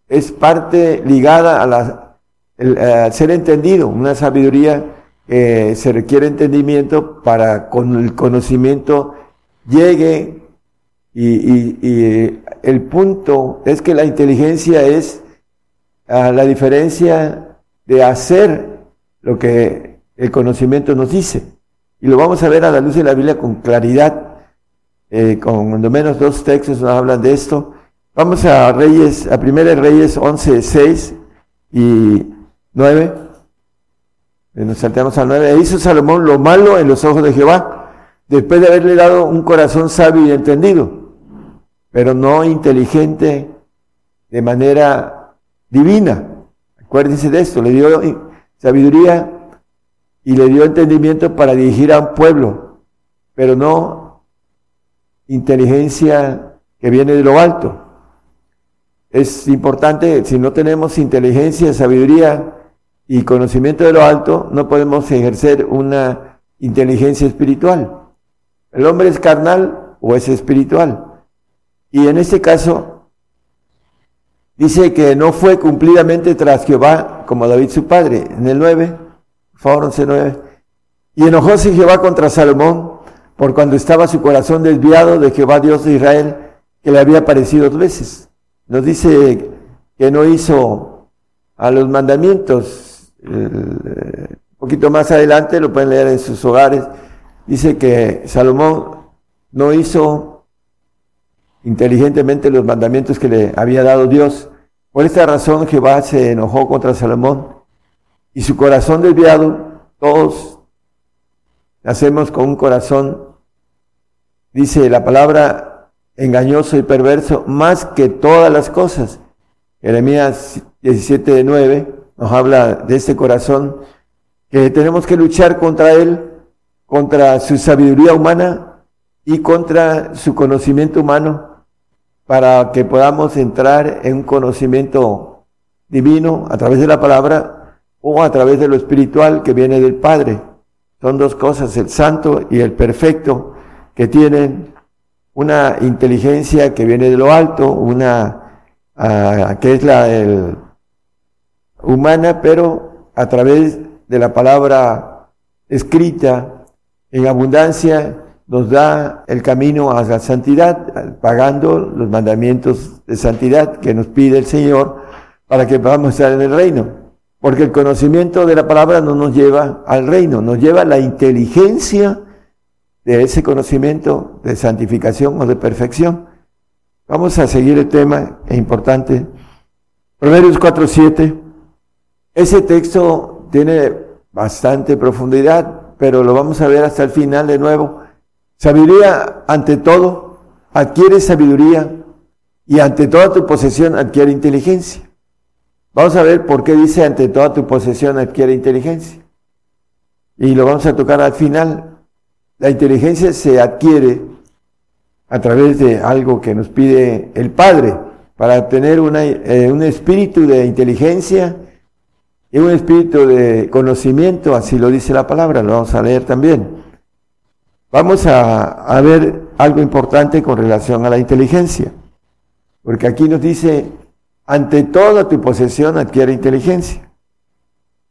Es parte ligada a la, el- a ser entendido, una sabiduría que se requiere entendimiento para con el conocimiento llegue y, y- el punto es que la inteligencia es ah, la diferencia de hacer lo que el conocimiento nos dice. Y lo vamos a ver a la luz de la Biblia con claridad, eh, con cuando menos dos textos nos hablan de esto. Vamos a Reyes, a Primera Reyes 11, 6 y 9. Eh, Nos saltamos al 9. E hizo Salomón lo malo en los ojos de Jehová, después de haberle dado un corazón sabio y entendido, pero no inteligente de manera divina. Acuérdense de esto, le dio sabiduría y le dio entendimiento para dirigir a un pueblo, pero no inteligencia que viene de lo alto. Es importante, si no tenemos inteligencia, sabiduría y conocimiento de lo alto, no podemos ejercer una inteligencia espiritual. El hombre es carnal o es espiritual. Y en este caso, dice que no fue cumplidamente tras Jehová como David su padre. En el 9, por favor, 11, 9. Y enojóse Jehová contra Salomón por cuando estaba su corazón desviado de Jehová Dios de Israel, que le había aparecido dos veces. Nos dice que no hizo a los mandamientos. Un poquito más adelante, lo pueden leer en sus hogares, dice que Salomón no hizo inteligentemente los mandamientos que le había dado Dios. Por esta razón Jehová se enojó contra Salomón y su corazón desviado, todos nacemos con un corazón, dice la palabra, engañoso y perverso, más que todas las cosas. Jeremías 17, 9 nos habla de este corazón que tenemos que luchar contra él, contra su sabiduría humana y contra su conocimiento humano para que podamos entrar en un conocimiento divino a través de la palabra o a través de lo espiritual que viene del Padre. Son dos cosas, el santo y el perfecto, que tienen una inteligencia que viene de lo alto, una ah, que es la humana, pero a través de la palabra escrita en abundancia nos da el camino a la santidad, pagando los mandamientos de santidad que nos pide el Señor para que podamos estar en el reino. Porque el conocimiento de la palabra no nos lleva al reino, nos lleva a la inteligencia de ese conocimiento de santificación o de perfección. Vamos a seguir el tema, es importante. Proverbios 4.7. Ese texto tiene bastante profundidad, pero lo vamos a ver hasta el final de nuevo. Sabiduría ante todo, adquiere sabiduría y ante toda tu posesión adquiere inteligencia. Vamos a ver por qué dice ante toda tu posesión adquiere inteligencia. Y lo vamos a tocar al final. La inteligencia se adquiere a través de algo que nos pide el Padre para tener eh, un espíritu de inteligencia y un espíritu de conocimiento, así lo dice la palabra, lo vamos a leer también. Vamos a ver algo importante con relación a la inteligencia, porque aquí nos dice, ante toda tu posesión adquiere inteligencia.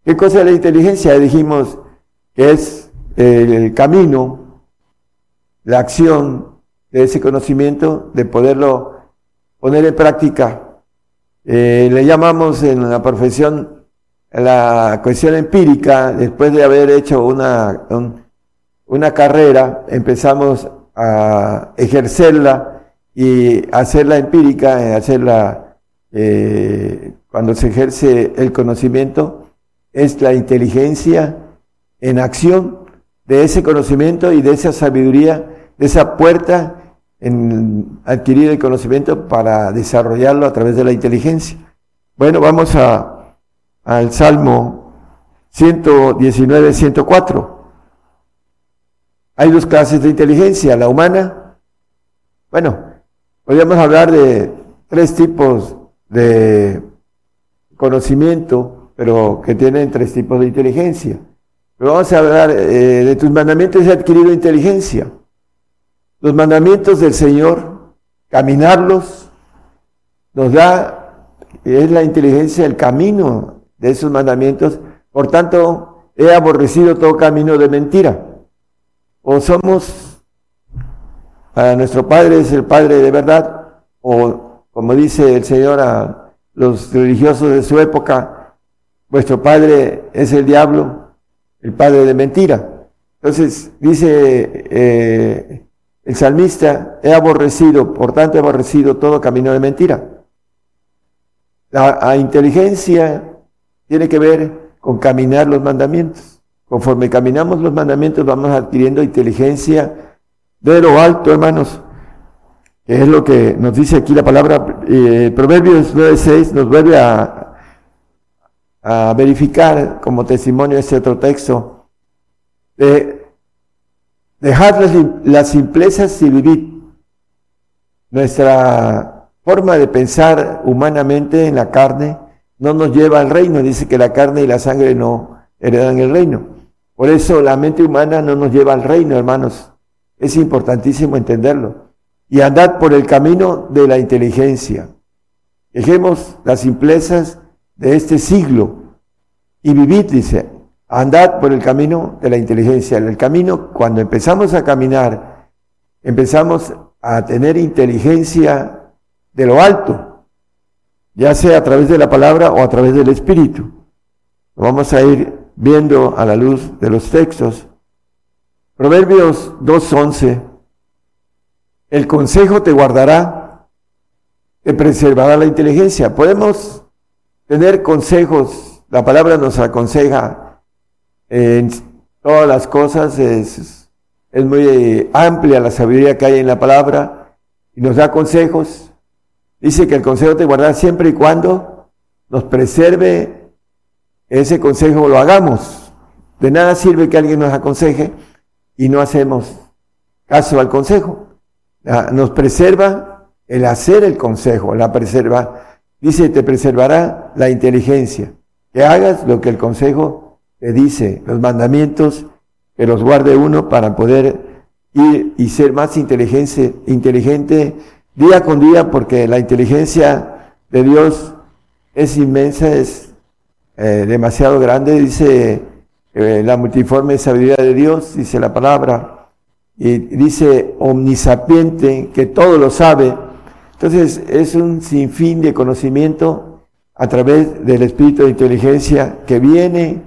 ¿Qué cosa es la inteligencia? Dijimos que es el camino, la acción de ese conocimiento, de poderlo poner en práctica. Eh, le llamamos en la profesión la cuestión empírica, después de haber hecho una, un- una carrera, empezamos a ejercerla y hacerla empírica, hacerla eh, cuando se ejerce el conocimiento, es la inteligencia en acción de ese conocimiento y de esa sabiduría, de esa puerta en adquirir el conocimiento para desarrollarlo a través de la inteligencia. Bueno, vamos a, al Salmo 119, 104. Hay dos clases de inteligencia, la humana. Bueno, podríamos hablar de tres tipos de conocimiento, pero que tienen tres tipos de inteligencia. Pero vamos a hablar eh, de tus mandamientos he adquirido inteligencia. Los mandamientos del Señor, caminarlos, nos da, es la inteligencia, el camino de esos mandamientos. Por tanto, he aborrecido todo camino de mentira. O somos, para nuestro Padre es el Padre de verdad, o como dice el Señor a los religiosos de su época, vuestro Padre es el diablo, el Padre de mentira. Entonces, dice eh, el salmista, he aborrecido, por tanto he aborrecido todo camino de mentira. La, inteligencia tiene que ver con caminar los mandamientos. Conforme caminamos los mandamientos vamos adquiriendo inteligencia de lo alto, hermanos, es lo que nos dice aquí la palabra. eh, Proverbios 9.6 nos vuelve a, a verificar como testimonio este otro texto. De, dejad las, las simplezas y vivid. Nuestra forma de pensar humanamente en la carne no nos lleva al reino. Dice que la carne y la sangre no heredan el reino. Por eso la mente humana no nos lleva al reino, hermanos. Es importantísimo entenderlo. Y andad por el camino de la inteligencia. Dejemos las simplezas de este siglo y vivid, dice, andad por el camino de la inteligencia. El camino, cuando empezamos a caminar, empezamos a tener inteligencia de lo alto, ya sea a través de la palabra o a través del Espíritu. Lo vamos a ir viendo a la luz de los textos. Proverbios 2.11. El consejo te guardará, te preservará la inteligencia. Podemos tener consejos, la palabra nos aconseja en todas las cosas, es, es muy amplia la sabiduría que hay en la palabra y nos da consejos. Dice que el consejo te guardará siempre y cuando nos preserve ese consejo, lo hagamos. De nada sirve que alguien nos aconseje y no hacemos caso al consejo. Ah, Nos preserva el hacer el consejo, la preserva. Dice, te preservará la inteligencia. Que hagas lo que el consejo te dice, los mandamientos, que los guarde uno para poder ir y ser más inteligente, inteligente día con día, porque la inteligencia de Dios es inmensa, es eh, demasiado grande, dice eh, la multiforme sabiduría de Dios, dice la palabra. Y dice omnisapiente, que todo lo sabe. Entonces es un sinfín de conocimiento a través del espíritu de inteligencia que viene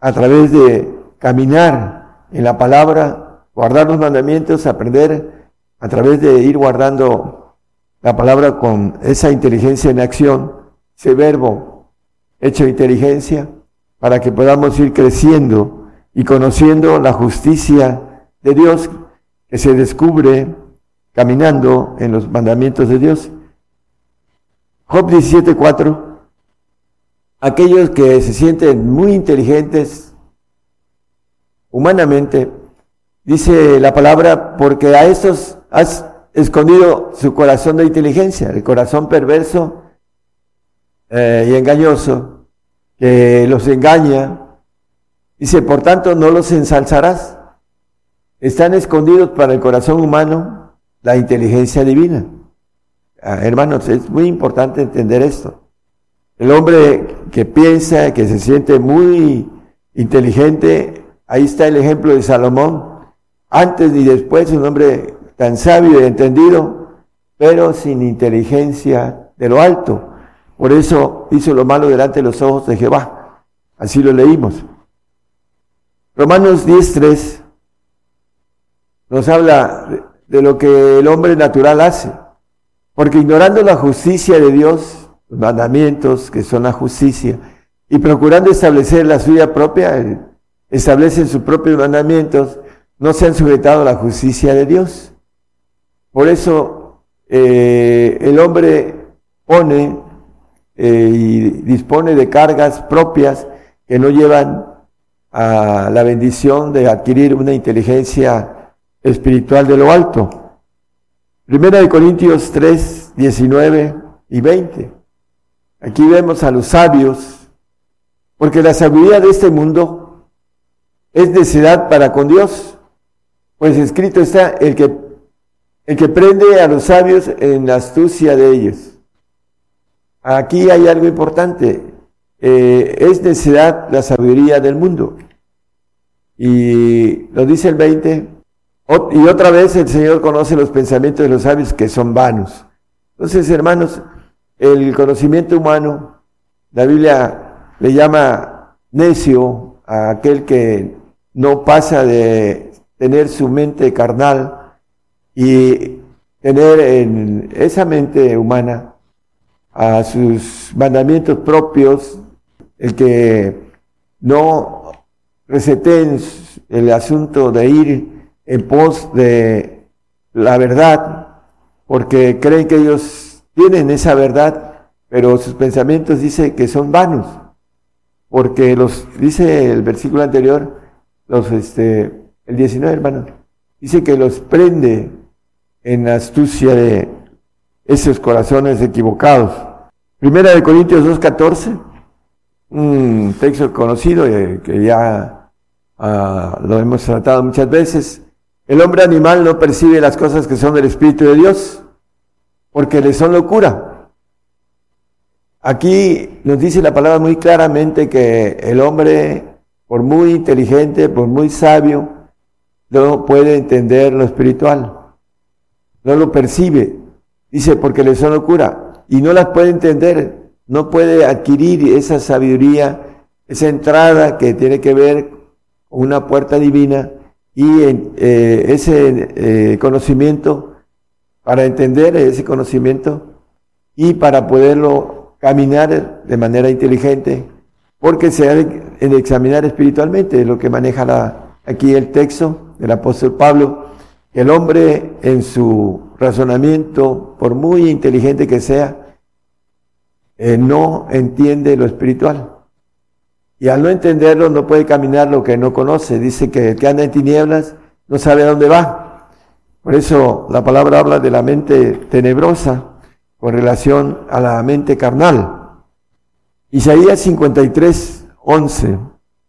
a través de caminar en la palabra, guardar los mandamientos, aprender a través de ir guardando la palabra con esa inteligencia en acción, ese verbo hecho inteligencia, para que podamos ir creciendo y conociendo la justicia de Dios que se descubre caminando en los mandamientos de Dios. Job 17:4 Aquellos que se sienten muy inteligentes humanamente, dice la palabra, porque a estos has escondido su corazón de inteligencia, el corazón perverso eh, y engañoso, que los engaña. Dice, por tanto, no los ensalzarás. Están escondidos para el corazón humano la inteligencia divina. Ah, hermanos, es muy importante entender esto. El hombre que piensa, que se siente muy inteligente, ahí está el ejemplo de Salomón. Antes y después, un hombre tan sabio y entendido, pero sin inteligencia de lo alto. Por eso hizo lo malo delante de los ojos de Jehová. Así lo leímos. Romanos 10.3 nos habla de lo que el hombre natural hace. Porque ignorando la justicia de Dios, los mandamientos que son la justicia, y procurando establecer la suya propia, eh, establecen sus propios mandamientos, no se han sujetado a la justicia de Dios. Por eso eh, el hombre pone eh, y dispone de cargas propias que no llevan a la bendición de adquirir una inteligencia espiritual de lo alto. Primera de Corintios 3, 19 y 20. Aquí vemos a los sabios, porque la sabiduría de este mundo es necedad para con Dios, pues escrito está el que, el que prende a los sabios en la astucia de ellos. Aquí hay algo importante, eh, es necedad la sabiduría del mundo. Y lo dice el 20, y otra vez el Señor conoce los pensamientos de los sabios que son vanos. Entonces, hermanos, el conocimiento humano, la Biblia le llama necio a aquel que no pasa de tener su mente carnal y tener en esa mente humana a sus mandamientos propios, el que no reseten el asunto de ir en pos de la verdad, porque creen que ellos tienen esa verdad, pero sus pensamientos dice que son vanos, porque los, dice el versículo anterior, los, este, el 19 hermano, dice que los prende en la astucia de esos corazones equivocados. Primera de Corintios 2.14, un texto conocido eh, que ya ah, lo hemos tratado muchas veces. El hombre animal no percibe las cosas que son del Espíritu de Dios, porque le son locura. Aquí nos dice la palabra muy claramente que el hombre, por muy inteligente, por muy sabio, no puede entender lo espiritual, no lo percibe. Dice, porque le son locura y no las puede entender, no puede adquirir esa sabiduría, esa entrada que tiene que ver con una puerta divina y eh, ese eh, conocimiento para entender ese conocimiento y para poderlo caminar de manera inteligente, porque se ha de examinar espiritualmente, lo que maneja aquí el texto del apóstol Pablo, el hombre en su razonamiento, por muy inteligente que sea, eh, no entiende lo espiritual. Y al no entenderlo no puede caminar lo que no conoce. Dice que el que anda en tinieblas no sabe a dónde va. Por eso la palabra habla de la mente tenebrosa con relación a la mente carnal. Isaías 53, 11.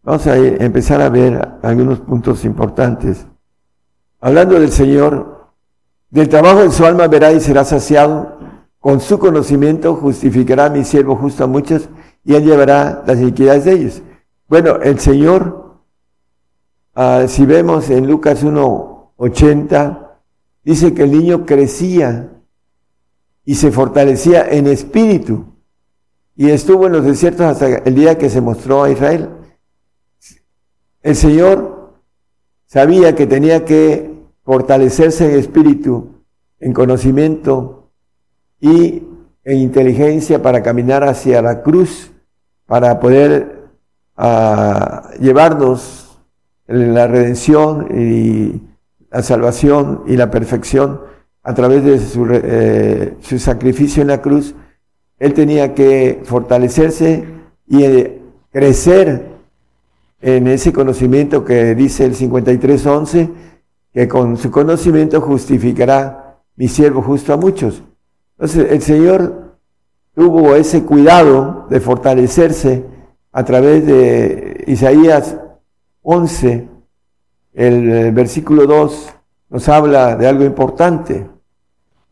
Vamos a empezar a ver algunos puntos importantes. Hablando del Señor, del trabajo de su alma verá y será saciado. Con su conocimiento justificará a mi siervo justo a muchos y él llevará las iniquidades de ellos. Bueno, el Señor, ah, si vemos en Lucas 1, 80, dice que el niño crecía y se fortalecía en espíritu y estuvo en los desiertos hasta el día que se mostró a Israel. El Señor sabía que tenía que fortalecerse en espíritu, en conocimiento y en inteligencia para caminar hacia la cruz, para poder ah, llevarnos la redención y la salvación y la perfección a través de su, eh, su sacrificio en la cruz. Él tenía que fortalecerse y eh, crecer en ese conocimiento que dice el 53.11, que con su conocimiento justificará mi siervo justo a muchos. Entonces el Señor tuvo ese cuidado de fortalecerse a través de Isaías 11, el eh, versículo 2 nos habla de algo importante.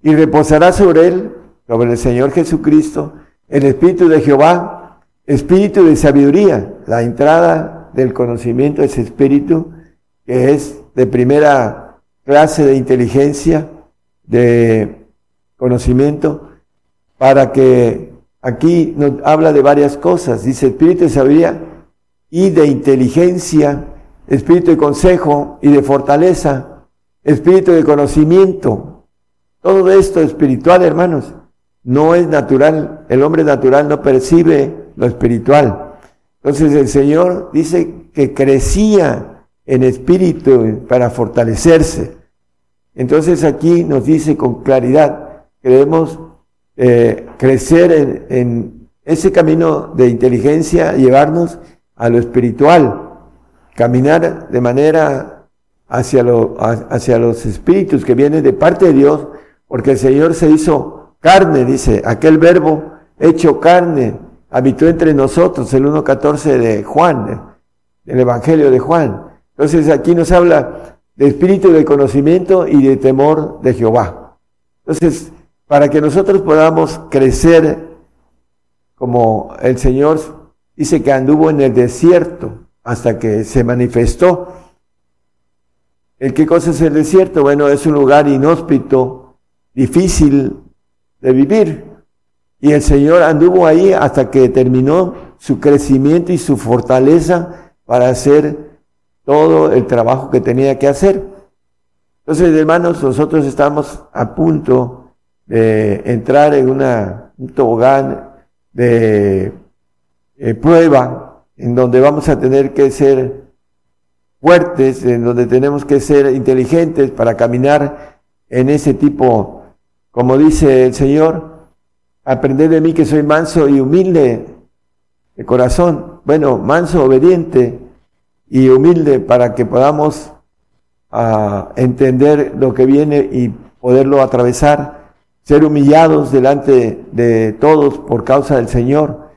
Y reposará sobre él, sobre el Señor Jesucristo, el Espíritu de Jehová, Espíritu de sabiduría. La entrada del conocimiento, ese Espíritu que es de primera clase de inteligencia, de conocimiento, para que aquí nos habla de varias cosas. Dice Espíritu de sabiduría y de inteligencia, Espíritu de consejo y de fortaleza, Espíritu de conocimiento. Todo esto espiritual, hermanos, no es natural. El hombre natural no percibe lo espiritual. Entonces el Señor dice que crecía en espíritu para fortalecerse. Entonces aquí nos dice con claridad que debemos eh, crecer en, ese camino de inteligencia, llevarnos a lo espiritual, caminar de manera hacia, hacia los espíritus que vienen de parte de Dios, porque el Señor se hizo carne, dice, aquel verbo hecho carne, habitó entre nosotros, el 1.14 de Juan, del Evangelio de Juan. Entonces aquí nos habla de espíritu de conocimiento y de temor de Jehová. Entonces, para que nosotros podamos crecer como el Señor dice que anduvo en el desierto hasta que se manifestó. ¿El qué cosa es el desierto? Bueno, es un lugar inhóspito, difícil de vivir. Y el Señor anduvo ahí hasta que terminó su crecimiento y su fortaleza para hacer todo el trabajo que tenía que hacer. Entonces, hermanos, nosotros estamos a punto de entrar en una, un tobogán de eh, prueba en donde vamos a tener que ser fuertes, en donde tenemos que ser inteligentes para caminar en ese tipo, como dice el Señor, aprended de mí que soy manso y humilde de corazón, bueno, manso, obediente y humilde para que podamos ah, entender lo que viene y poderlo atravesar, ser humillados delante de todos por causa del Señor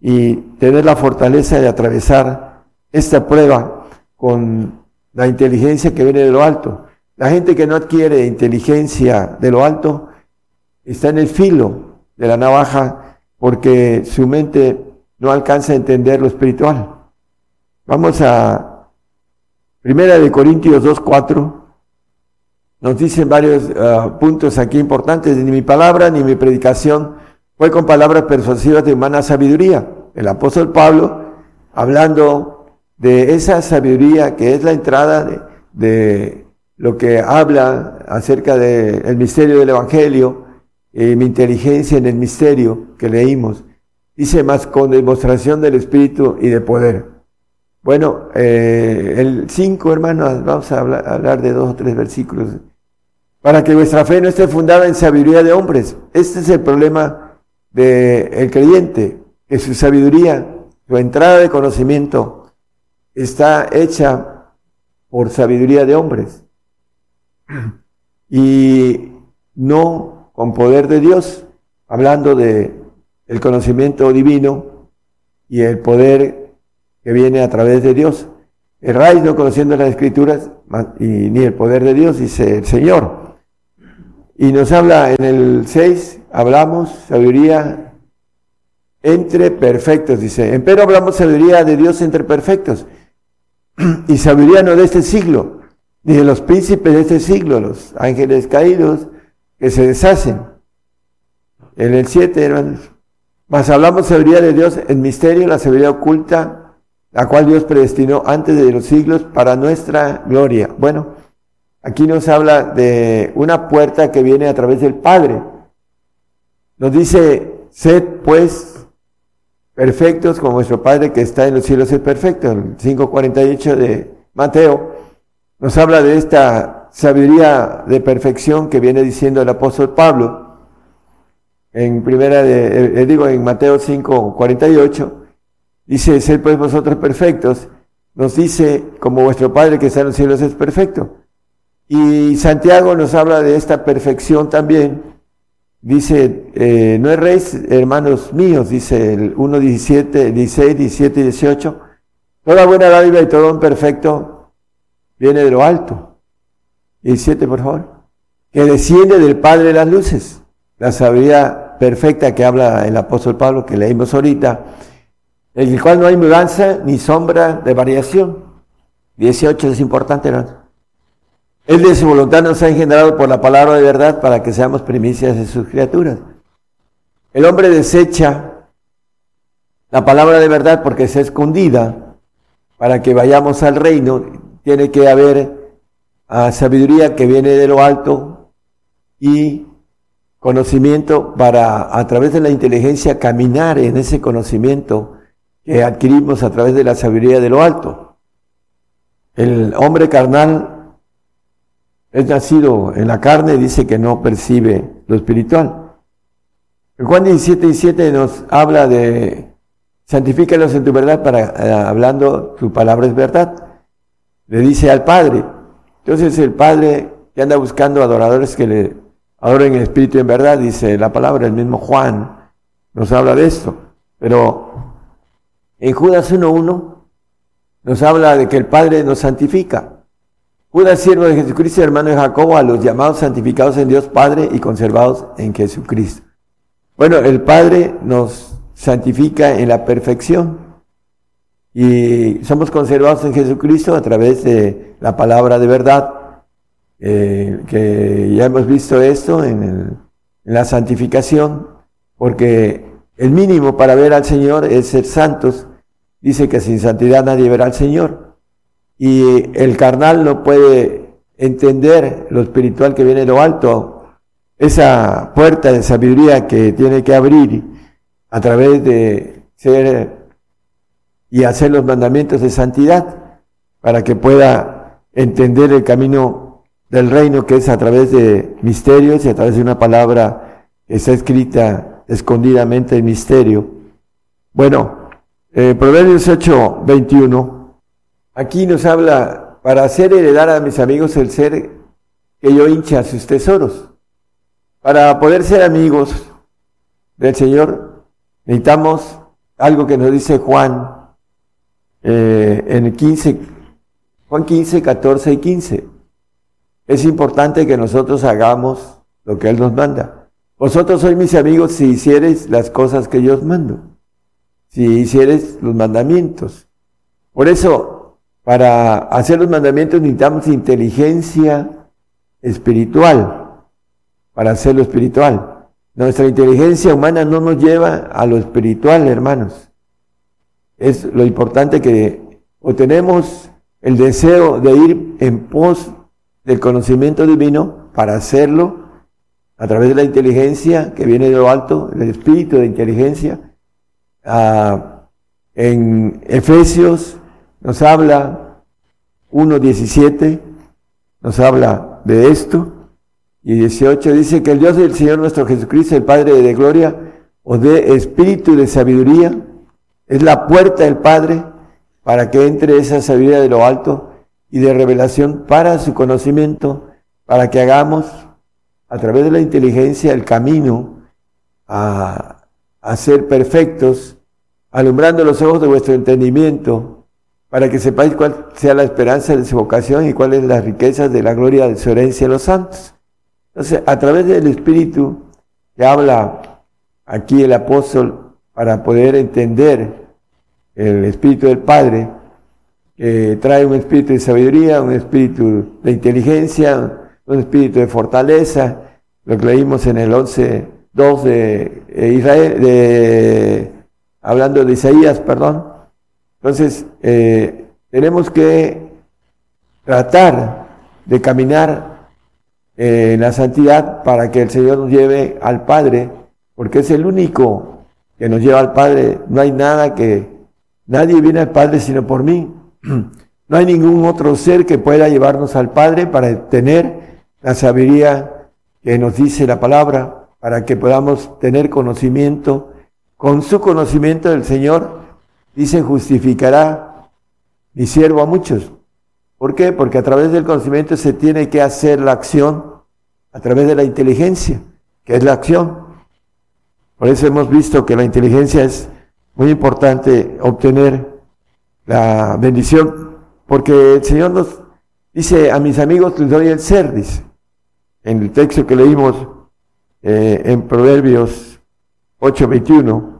y tener la fortaleza de atravesar esta prueba con la inteligencia que viene de lo alto. La gente que no adquiere inteligencia de lo alto está en el filo de la navaja porque su mente no alcanza a entender lo espiritual. Vamos a Primera de Corintios 2.4. Nos dicen varios ah, puntos aquí importantes. Ni mi palabra ni mi predicación fue con palabras persuasivas de humana sabiduría. El apóstol Pablo, hablando de esa sabiduría que es la entrada de, lo que habla acerca del misterio del Evangelio, eh, mi inteligencia en el misterio que leímos, dice más con demostración del Espíritu y de poder. Bueno, eh, el 5, hermanos, vamos a hablar de dos o tres versículos. Para que vuestra fe no esté fundada en sabiduría de hombres. Este es el problema del creyente, que su sabiduría, su entrada de conocimiento, está hecha por sabiduría de hombres y no con poder de Dios, hablando de el conocimiento divino y el poder que viene a través de Dios. Erráis no conociendo las escrituras y ni el poder de Dios, dice el Señor. Y nos habla en el 6, hablamos sabiduría entre perfectos, dice. Empero hablamos sabiduría de Dios entre perfectos. y sabiduría no de este siglo, ni de los príncipes de este siglo, los ángeles caídos que se deshacen. En el 7, hermanos. Mas hablamos sabiduría de Dios en misterio, la sabiduría oculta, la cual Dios predestinó antes de los siglos para nuestra gloria. Bueno, aquí nos habla de una puerta que viene a través del Padre. Nos dice, sed pues perfectos como vuestro Padre que está en los cielos es perfecto. El 5.48 de Mateo nos habla de esta sabiduría de perfección que viene diciendo el apóstol Pablo en primera de, eh, eh, digo en Mateo 5, 48, dice, sed pues vosotros perfectos, nos dice, como vuestro Padre que está en los cielos es perfecto. Y Santiago nos habla de esta perfección también. Dice, eh, no erréis, hermanos míos, dice el 1, 17, 16, 17 y 18. Toda buena dádiva y todo un perfecto viene de lo alto. 17, por favor. Que desciende del Padre de las luces. La sabiduría perfecta que habla el apóstol Pablo, que leímos ahorita, en el cual no hay mudanza ni sombra de variación. 18 es importante, ¿no? Él de su voluntad nos ha engendrado por la palabra de verdad para que seamos primicias de sus criaturas. El hombre desecha la palabra de verdad porque es escondida para que vayamos al reino. Tiene que haber ah, sabiduría que viene de lo alto y conocimiento para a través de la inteligencia caminar en ese conocimiento que adquirimos a través de la sabiduría de lo alto. El hombre carnal es nacido en la carne, dice que no percibe lo espiritual. En Juan 17 y 7 nos habla de santifícalos en tu verdad para eh, hablando tu palabra es verdad. Le dice al Padre. Entonces el Padre que anda buscando adoradores que le Ahora en espíritu y en verdad, dice la palabra, el mismo Juan nos habla de esto. Pero en Judas 1.1 nos habla de que el Padre nos santifica. Judas, siervo de Jesucristo, hermano de Jacobo, a los llamados santificados en Dios Padre y conservados en Jesucristo. Bueno, el Padre nos santifica en la perfección y somos conservados en Jesucristo a través de la palabra de verdad eh, que ya hemos visto esto en, la santificación, porque el mínimo para ver al Señor es ser santos. Dice que sin santidad nadie verá al Señor. Y el carnal no puede entender lo espiritual que viene de lo alto, esa puerta de sabiduría que tiene que abrir a través de ser y hacer los mandamientos de santidad para que pueda entender el camino del reino que es a través de misterios y a través de una palabra que está escrita escondidamente en misterio. Bueno, eh, Proverbios 8, 21, aquí nos habla para hacer heredar a mis amigos el ser que yo hincha sus tesoros. Para poder ser amigos del Señor necesitamos algo que nos dice Juan eh, en el 15, Juan 15, 14 y 15. Es importante que nosotros hagamos lo que Él nos manda. Vosotros sois mis amigos si hicieres las cosas que yo os mando, si hicieres los mandamientos. Por eso, para hacer los mandamientos necesitamos inteligencia espiritual, para hacer lo espiritual. Nuestra inteligencia humana no nos lleva a lo espiritual, hermanos. Es lo importante que o tenemos el deseo de ir en pos del conocimiento divino para hacerlo a través de la inteligencia que viene de lo alto, el espíritu de inteligencia. Ah, en Efesios nos habla 1.17, nos habla de esto, y 18 dice que el Dios del Señor nuestro Jesucristo, el Padre de gloria, os dé espíritu de sabiduría, es la puerta del Padre para que entre esa sabiduría de lo alto y de revelación para su conocimiento, para que hagamos a través de la inteligencia el camino a, ser perfectos, alumbrando los ojos de vuestro entendimiento, para que sepáis cuál sea la esperanza de su vocación y cuáles las riquezas de la gloria de su herencia en los santos. Entonces, a través del Espíritu que habla aquí el apóstol para poder entender el Espíritu del Padre, que trae un espíritu de sabiduría, un espíritu de inteligencia, un espíritu de fortaleza, lo que leímos en el 11, 2 de Israel, de, hablando de Isaías, perdón. Entonces, eh, tenemos que tratar de caminar eh, en la santidad para que el Señor nos lleve al Padre, porque es el único que nos lleva al Padre. No hay nada que, nadie viene al Padre sino por mí. No hay ningún otro ser que pueda llevarnos al Padre para tener la sabiduría que nos dice la palabra, para que podamos tener conocimiento. Con su conocimiento del Señor, dice, justificará mi siervo a muchos. ¿Por qué? Porque a través del conocimiento se tiene que hacer la acción, a través de la inteligencia, que es la acción. Por eso hemos visto que la inteligencia es muy importante obtener la bendición, porque el Señor nos dice, a mis amigos les doy el ser, dice, en el texto que leímos eh, en Proverbios 8:21,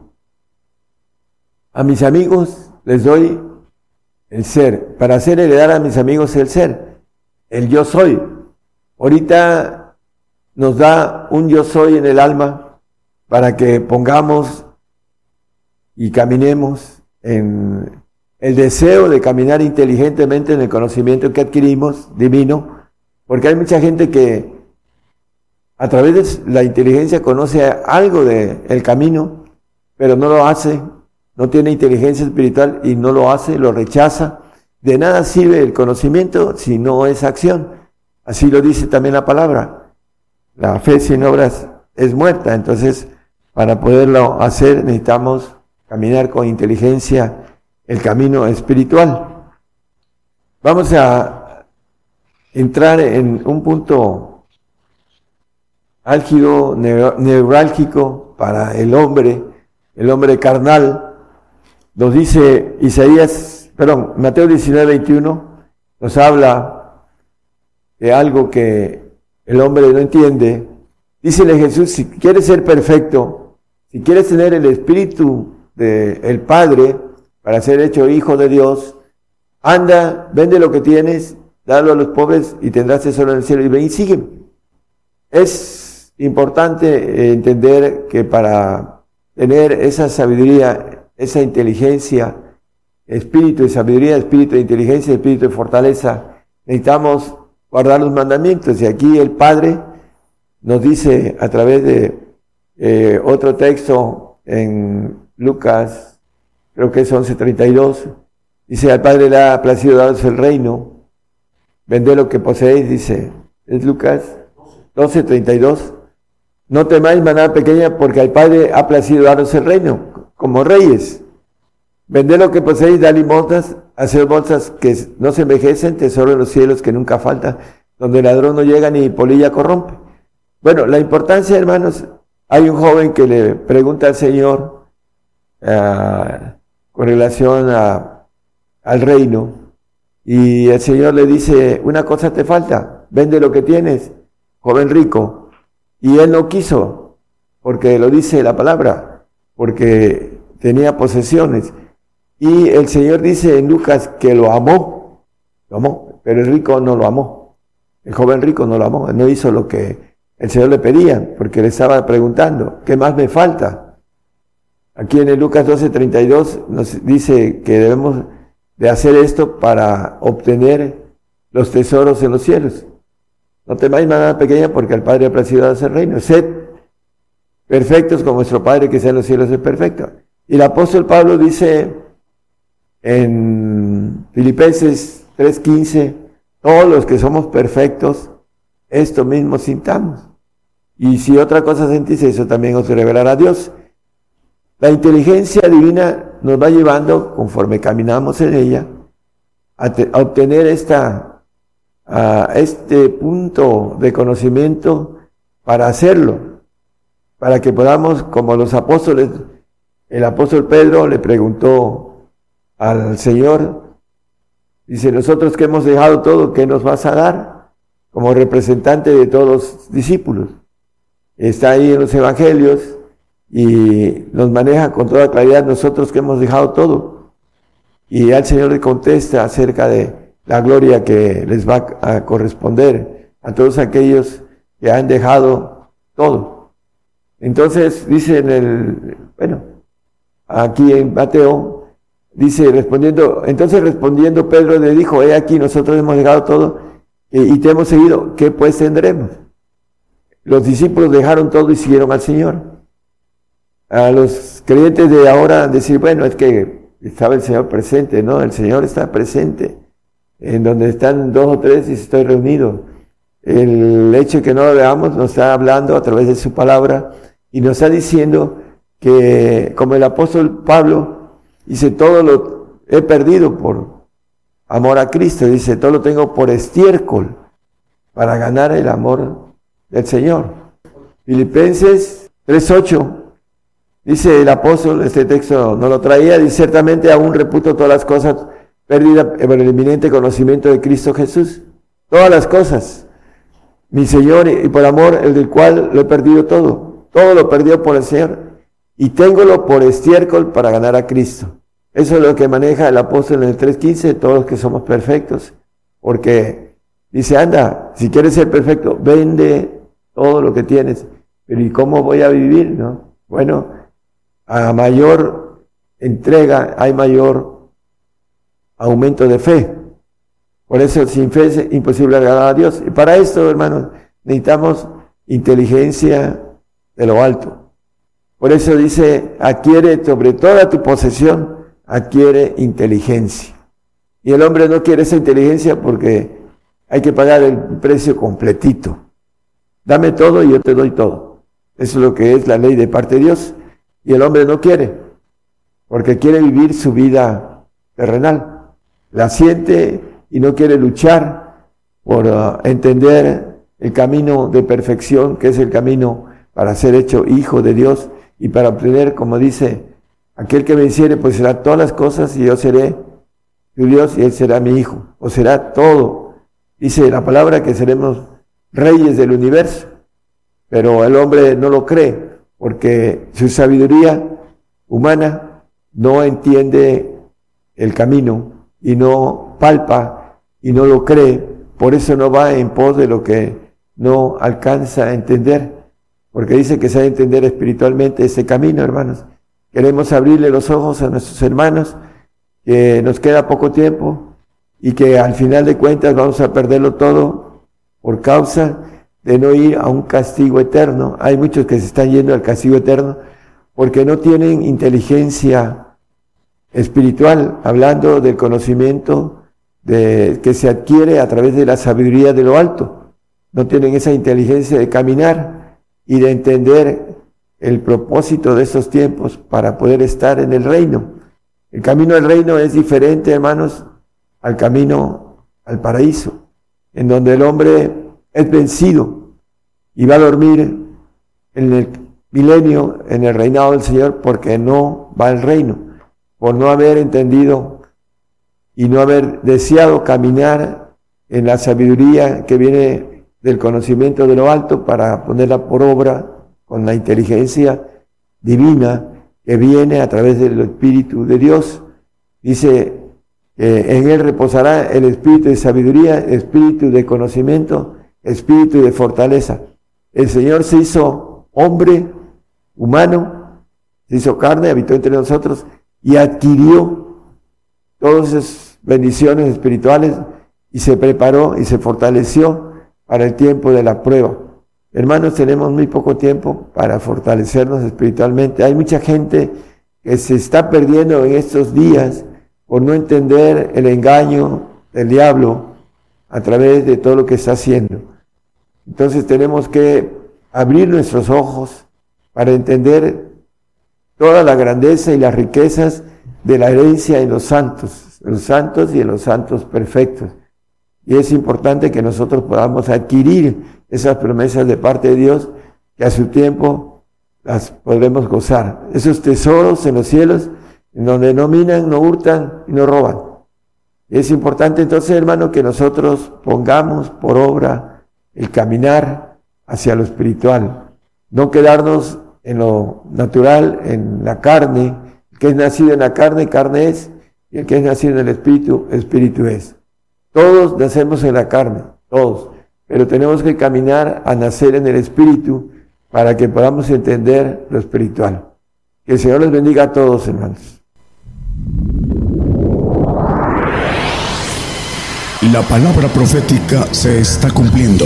a mis amigos les doy el ser, para hacer heredar a mis amigos el ser, el yo soy. Ahorita nos da un yo soy en el alma para que pongamos y caminemos en el deseo de caminar inteligentemente en el conocimiento que adquirimos divino, porque hay mucha gente que a través de la inteligencia conoce algo del el camino, pero no lo hace, no tiene inteligencia espiritual y no lo hace, lo rechaza. De nada sirve el conocimiento si no es acción. Así lo dice también la palabra. La fe sin obras es muerta. Entonces, para poderlo hacer necesitamos caminar con inteligencia el camino espiritual. Vamos a entrar en un punto álgido, neurálgico para el hombre, el hombre carnal. Nos dice Isaías, perdón, Mateo 19, 21, nos habla de algo que el hombre no entiende. Dícele Jesús, si quieres ser perfecto, si quieres tener el espíritu del el Padre para ser hecho hijo de Dios, anda, vende lo que tienes, dalo a los pobres y tendrás tesoro en el cielo y ven y sígueme. Es importante entender que para tener esa sabiduría, esa inteligencia, espíritu de sabiduría, espíritu de inteligencia, espíritu de fortaleza, necesitamos guardar los mandamientos. Y aquí el Padre nos dice a través de eh, otro texto en Lucas, creo que es 11.32, dice, al Padre le ha placido daros el reino, vende lo que poseéis, dice, es Lucas 12.32, no temáis manada pequeña porque al Padre ha placido daros el reino, como reyes. Vende lo que poseéis, da limosnas, hacer bolsas que no se envejecen, tesoro en los cielos que nunca falta, donde el ladrón no llega ni polilla corrompe. Bueno, la importancia, hermanos, hay un joven que le pregunta al Señor ah, con relación al reino, y el Señor le dice, una cosa te falta, vende lo que tienes, joven rico. Y él no quiso, porque lo dice la palabra, porque tenía posesiones. Y el Señor dice en Lucas que lo amó, lo amó, pero el rico no lo amó. El joven rico no lo amó, no hizo lo que el Señor le pedía, porque le estaba preguntando, ¿qué más me falta? Aquí en el Lucas 12:32 nos dice que debemos de hacer esto para obtener los tesoros en los cielos. No temáis nada pequeña porque al Padre ha placido hacer reino. Sed perfectos como vuestro Padre que sea en los cielos es perfecto. Y el apóstol Pablo dice en Filipenses 3:15, todos los que somos perfectos, esto mismo sintamos. Y si otra cosa sentís, eso también os revelará Dios. La inteligencia divina nos va llevando, conforme caminamos en ella, a, a obtener esta, a este punto de conocimiento para hacerlo, para que podamos, como los apóstoles, el apóstol Pedro le preguntó al Señor, dice, nosotros que hemos dejado todo, ¿qué nos vas a dar? Como representante de todos los discípulos. Está ahí en los evangelios y nos maneja con toda claridad nosotros que hemos dejado todo. Y ya el Señor le contesta acerca de la gloria que les va a corresponder a todos aquellos que han dejado todo. Entonces dice en el, bueno, aquí en Mateo, dice respondiendo, entonces respondiendo Pedro le dijo, he aquí nosotros hemos dejado todo y, y te hemos seguido, ¿qué pues tendremos? Los discípulos dejaron todo y siguieron al Señor. A los creyentes de ahora decir, bueno, es que estaba el Señor presente, no, el Señor está presente. En donde están dos o tres y estoy reunido. El hecho de que no lo veamos nos está hablando a través de su palabra y nos está diciendo que, como el apóstol Pablo, dice, todo lo he perdido por amor a Cristo, dice, todo lo tengo por estiércol para ganar el amor del Señor. Filipenses 3.8, dice el apóstol, este texto no lo traía, dice, ciertamente aún reputo todas las cosas perdidas por el eminente conocimiento de Cristo Jesús. Todas las cosas, mi Señor, y por amor el del cual lo he perdido todo. Todo lo perdió por el Señor. Y téngolo por estiércol para ganar a Cristo. Eso es lo que maneja el apóstol en el 3.15, todos los que somos perfectos. Porque dice, anda, si quieres ser perfecto, vende todo lo que tienes. Pero ¿y cómo voy a vivir? No? Bueno, a mayor entrega hay mayor aumento de fe. Por eso sin fe es imposible agradar a Dios. Y para esto, hermanos, necesitamos inteligencia de lo alto. Por eso dice, adquiere sobre toda tu posesión, adquiere inteligencia. Y el hombre no quiere esa inteligencia porque hay que pagar el precio completito. Dame todo y yo te doy todo. Eso es lo que es la ley de parte de Dios. Y el hombre no quiere, porque quiere vivir su vida terrenal. La siente y no quiere luchar por uh, entender el camino de perfección, que es el camino para ser hecho hijo de Dios y para obtener, como dice, aquel que venciere, pues será todas las cosas y yo seré tu Dios y él será mi hijo, o será todo. Dice la palabra que seremos reyes del universo, pero el hombre no lo cree porque su sabiduría humana no entiende el camino y no palpa y no lo cree, por eso no va en pos de lo que no alcanza a entender, porque dice que se ha de entender espiritualmente ese camino, hermanos. Queremos abrirle los ojos a nuestros hermanos, que nos queda poco tiempo y que al final de cuentas vamos a perderlo todo por causa de no ir a un castigo eterno. Hay muchos que se están yendo al castigo eterno porque no tienen inteligencia espiritual, hablando del conocimiento de, que se adquiere a través de la sabiduría de lo alto. No tienen esa inteligencia de caminar y de entender el propósito de estos tiempos para poder estar en el reino. El camino del reino es diferente, hermanos, al camino al paraíso, en donde el hombre es vencido y va a dormir en el milenio, en el reinado del Señor, porque no va al reino, por no haber entendido y no haber deseado caminar en la sabiduría que viene del conocimiento de lo alto para ponerla por obra con la inteligencia divina que viene a través del Espíritu de Dios. Dice, en él reposará el espíritu de sabiduría, espíritu de conocimiento espíritu de fortaleza. El Señor se hizo hombre, humano, se hizo carne, habitó entre nosotros y adquirió todas esas bendiciones espirituales y se preparó y se fortaleció para el tiempo de la prueba. Hermanos, tenemos muy poco tiempo para fortalecernos espiritualmente. Hay mucha gente que se está perdiendo en estos días por no entender el engaño del diablo a través de todo lo que está haciendo. Entonces tenemos que abrir nuestros ojos para entender toda la grandeza y las riquezas de la herencia en los santos, los santos y en los santos perfectos. Y es importante que nosotros podamos adquirir esas promesas de parte de Dios, que a su tiempo las podremos gozar. Esos tesoros en los cielos, en donde no minan, no hurtan y no roban. Es importante entonces, hermano, que nosotros pongamos por obra el caminar hacia lo espiritual, no quedarnos en lo natural, en la carne, que es nacido en la carne, carne es, y el que es nacido en el Espíritu, Espíritu es. Todos nacemos en la carne, todos, pero tenemos que caminar a nacer en el Espíritu para que podamos entender lo espiritual. Que el Señor les bendiga a todos, hermanos. La palabra profética se está cumpliendo.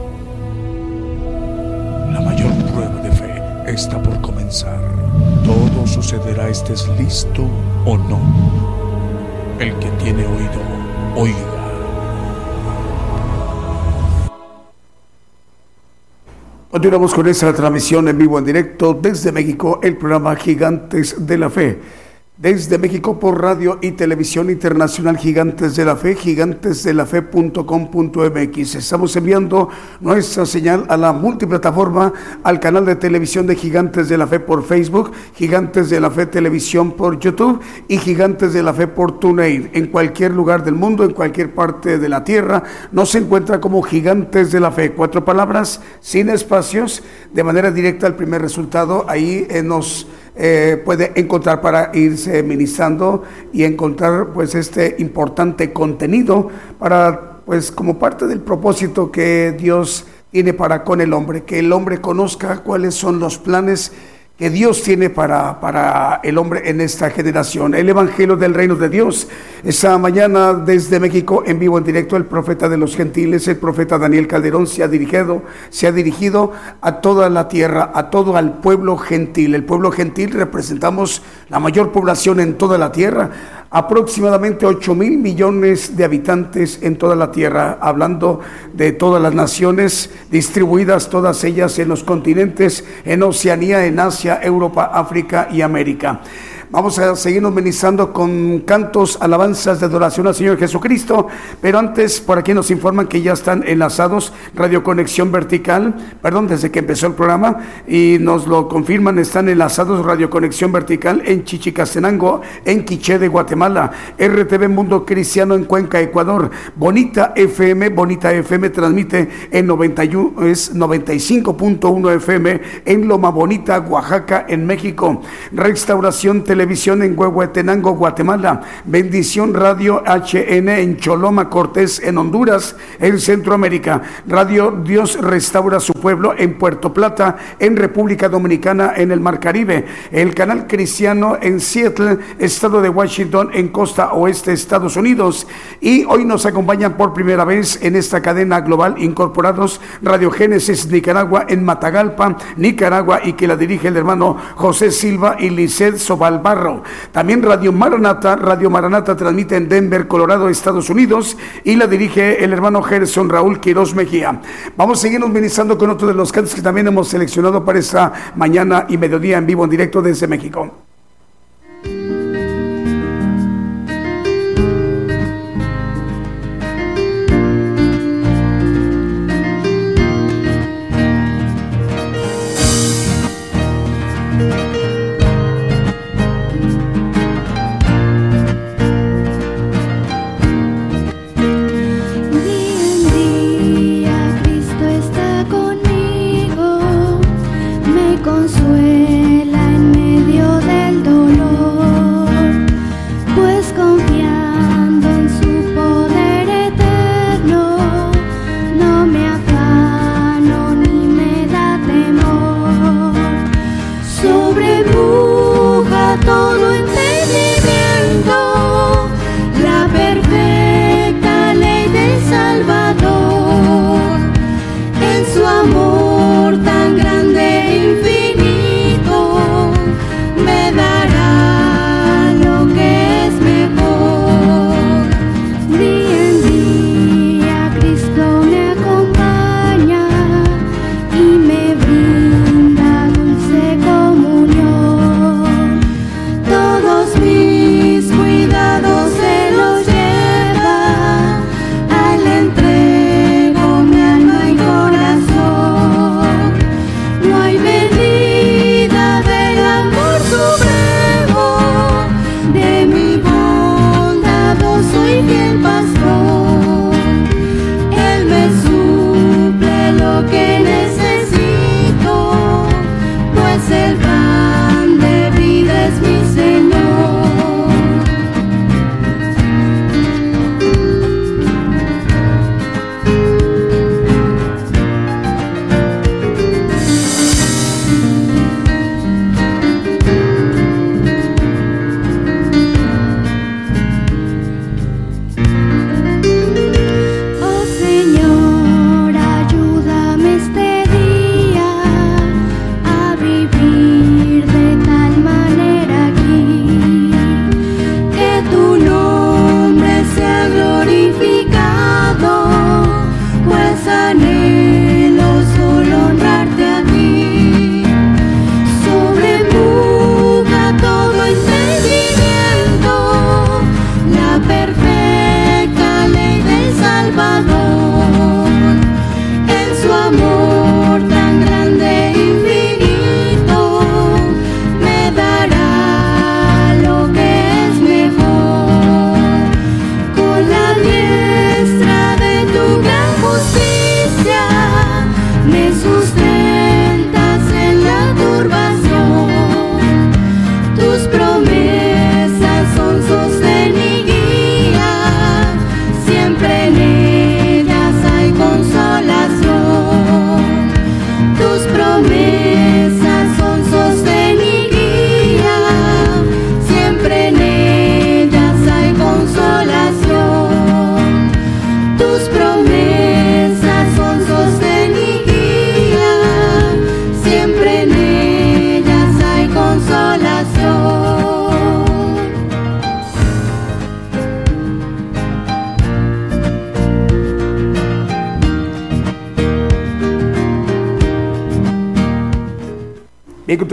Está por comenzar. Todo sucederá estés listo o no. El que tiene oído, oiga. Continuamos con esta transmisión en vivo en directo desde México, el programa Gigantes de la Fe. Desde México por radio y televisión internacional Gigantes de la Fe, gigantesdelafe.com.mx. Estamos enviando nuestra señal a la multiplataforma, al canal de televisión de Gigantes de la Fe por Facebook, Gigantes de la Fe Televisión por YouTube y Gigantes de la Fe por TuneIn. En cualquier lugar del mundo, en cualquier parte de la tierra, nos encuentra como Gigantes de la Fe. Cuatro palabras, sin espacios, de manera directa al primer resultado. Ahí eh, nos eh, puede encontrar para irse ministrando y encontrar pues este importante contenido para pues como parte del propósito que Dios tiene para con el hombre, que el hombre conozca cuáles son los planes que Dios tiene para, para el hombre en esta generación. El Evangelio del Reino de Dios. Esta mañana desde México, en vivo, en directo, el profeta de los gentiles, el profeta Daniel Calderón, se ha dirigido, se ha dirigido a toda la tierra, a todo el pueblo gentil. El pueblo gentil representamos la mayor población en toda la tierra aproximadamente 8 mil millones de habitantes en toda la tierra, hablando de todas las naciones distribuidas, todas ellas en los continentes, en Oceanía, en Asia, Europa, África y América. Vamos a seguirnos ministrando con cantos, alabanzas de adoración al Señor Jesucristo. Pero antes, por aquí nos informan que ya están enlazados Radio Conexión Vertical, perdón, desde que empezó el programa, y nos lo confirman, están enlazados Radio Conexión Vertical en Chichicastenango, en Quiché de Guatemala, RTV Mundo Cristiano en Cuenca, Ecuador, Bonita FM, Bonita FM transmite en 91, es 95.1 FM en Loma Bonita, Oaxaca, en México. Restauración Televisión en Huehuetenango, Guatemala. Bendición Radio HN en Choloma, Cortés, en Honduras, en Centroamérica. Radio Dios Restaura su pueblo en Puerto Plata, en República Dominicana, en el Mar Caribe. El canal cristiano en Seattle, estado de Washington, en costa oeste, Estados Unidos. Y hoy nos acompañan por primera vez en esta cadena global incorporados Radio Génesis Nicaragua en Matagalpa, Nicaragua, y que la dirige el hermano José Silva y Lisset Sobal También Radio Maranata, Radio Maranata transmite en Denver, Colorado, Estados Unidos, y la dirige el hermano Gerson Raúl Quiroz Mejía. Vamos a seguirnos ministrando con otro de los cantos que también hemos seleccionado para esta mañana y mediodía en vivo, en directo desde México.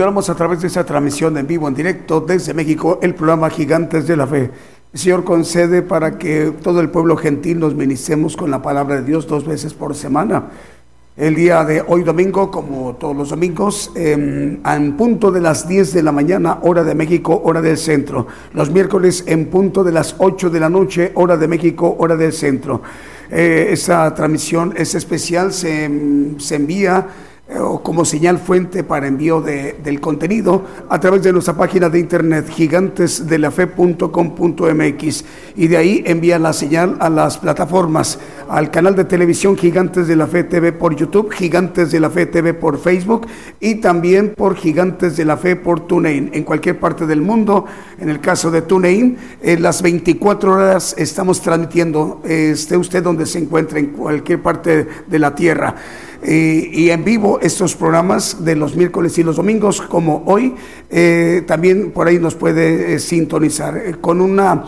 Y continuamos a través de esta transmisión en vivo, en directo desde México, el programa Gigantes de la Fe. Señor concede para que todo el pueblo gentil nos ministremos con la palabra de Dios dos veces por semana. El día de hoy domingo, como todos los domingos, eh, en punto de las 10 de la mañana, hora de México, hora del centro. Los miércoles en punto de las 8 de la noche, hora de México, hora del centro. Eh, esta transmisión es especial, se, se envía o como señal fuente para envío de, del contenido a través de nuestra página de internet gigantesdelafe.com.mx y de ahí envía la señal a las plataformas, al canal de televisión Gigantes de la Fe TV por YouTube, Gigantes de la Fe TV por Facebook y también por Gigantes de la Fe por TuneIn en cualquier parte del mundo. En el caso de TuneIn, en las 24 horas estamos transmitiendo, eh, esté usted donde se encuentre, en cualquier parte de la tierra y, y en vivo estos programas de los miércoles y los domingos, como hoy, eh, también por ahí nos puede eh, sintonizar eh, con una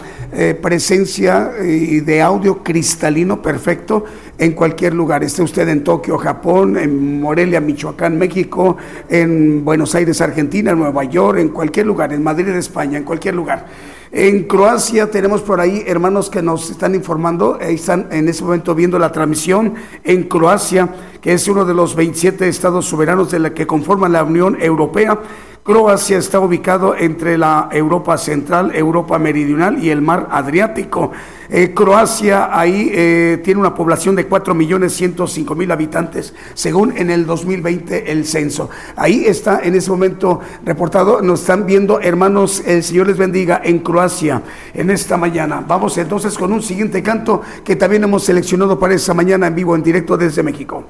presencia de audio cristalino perfecto en cualquier lugar. Esté usted en Tokio, Japón, en Morelia, Michoacán, México, en Buenos Aires, Argentina, en Nueva York, en cualquier lugar, en Madrid, España, en cualquier lugar. En Croacia tenemos por ahí hermanos que nos están informando, ahí están en ese momento viendo la transmisión en Croacia, que es uno de los 27 estados soberanos de la que conforman la Unión Europea. Croacia está ubicado entre la Europa Central, Europa Meridional y el Mar Adriático. Eh, Croacia ahí eh, tiene una población de 4.105.000 habitantes, según en el 2020 el censo. Ahí está en ese momento reportado, nos están viendo hermanos, el Señor les bendiga en Croacia en esta mañana. Vamos entonces con un siguiente canto que también hemos seleccionado para esta mañana en vivo, en directo desde México.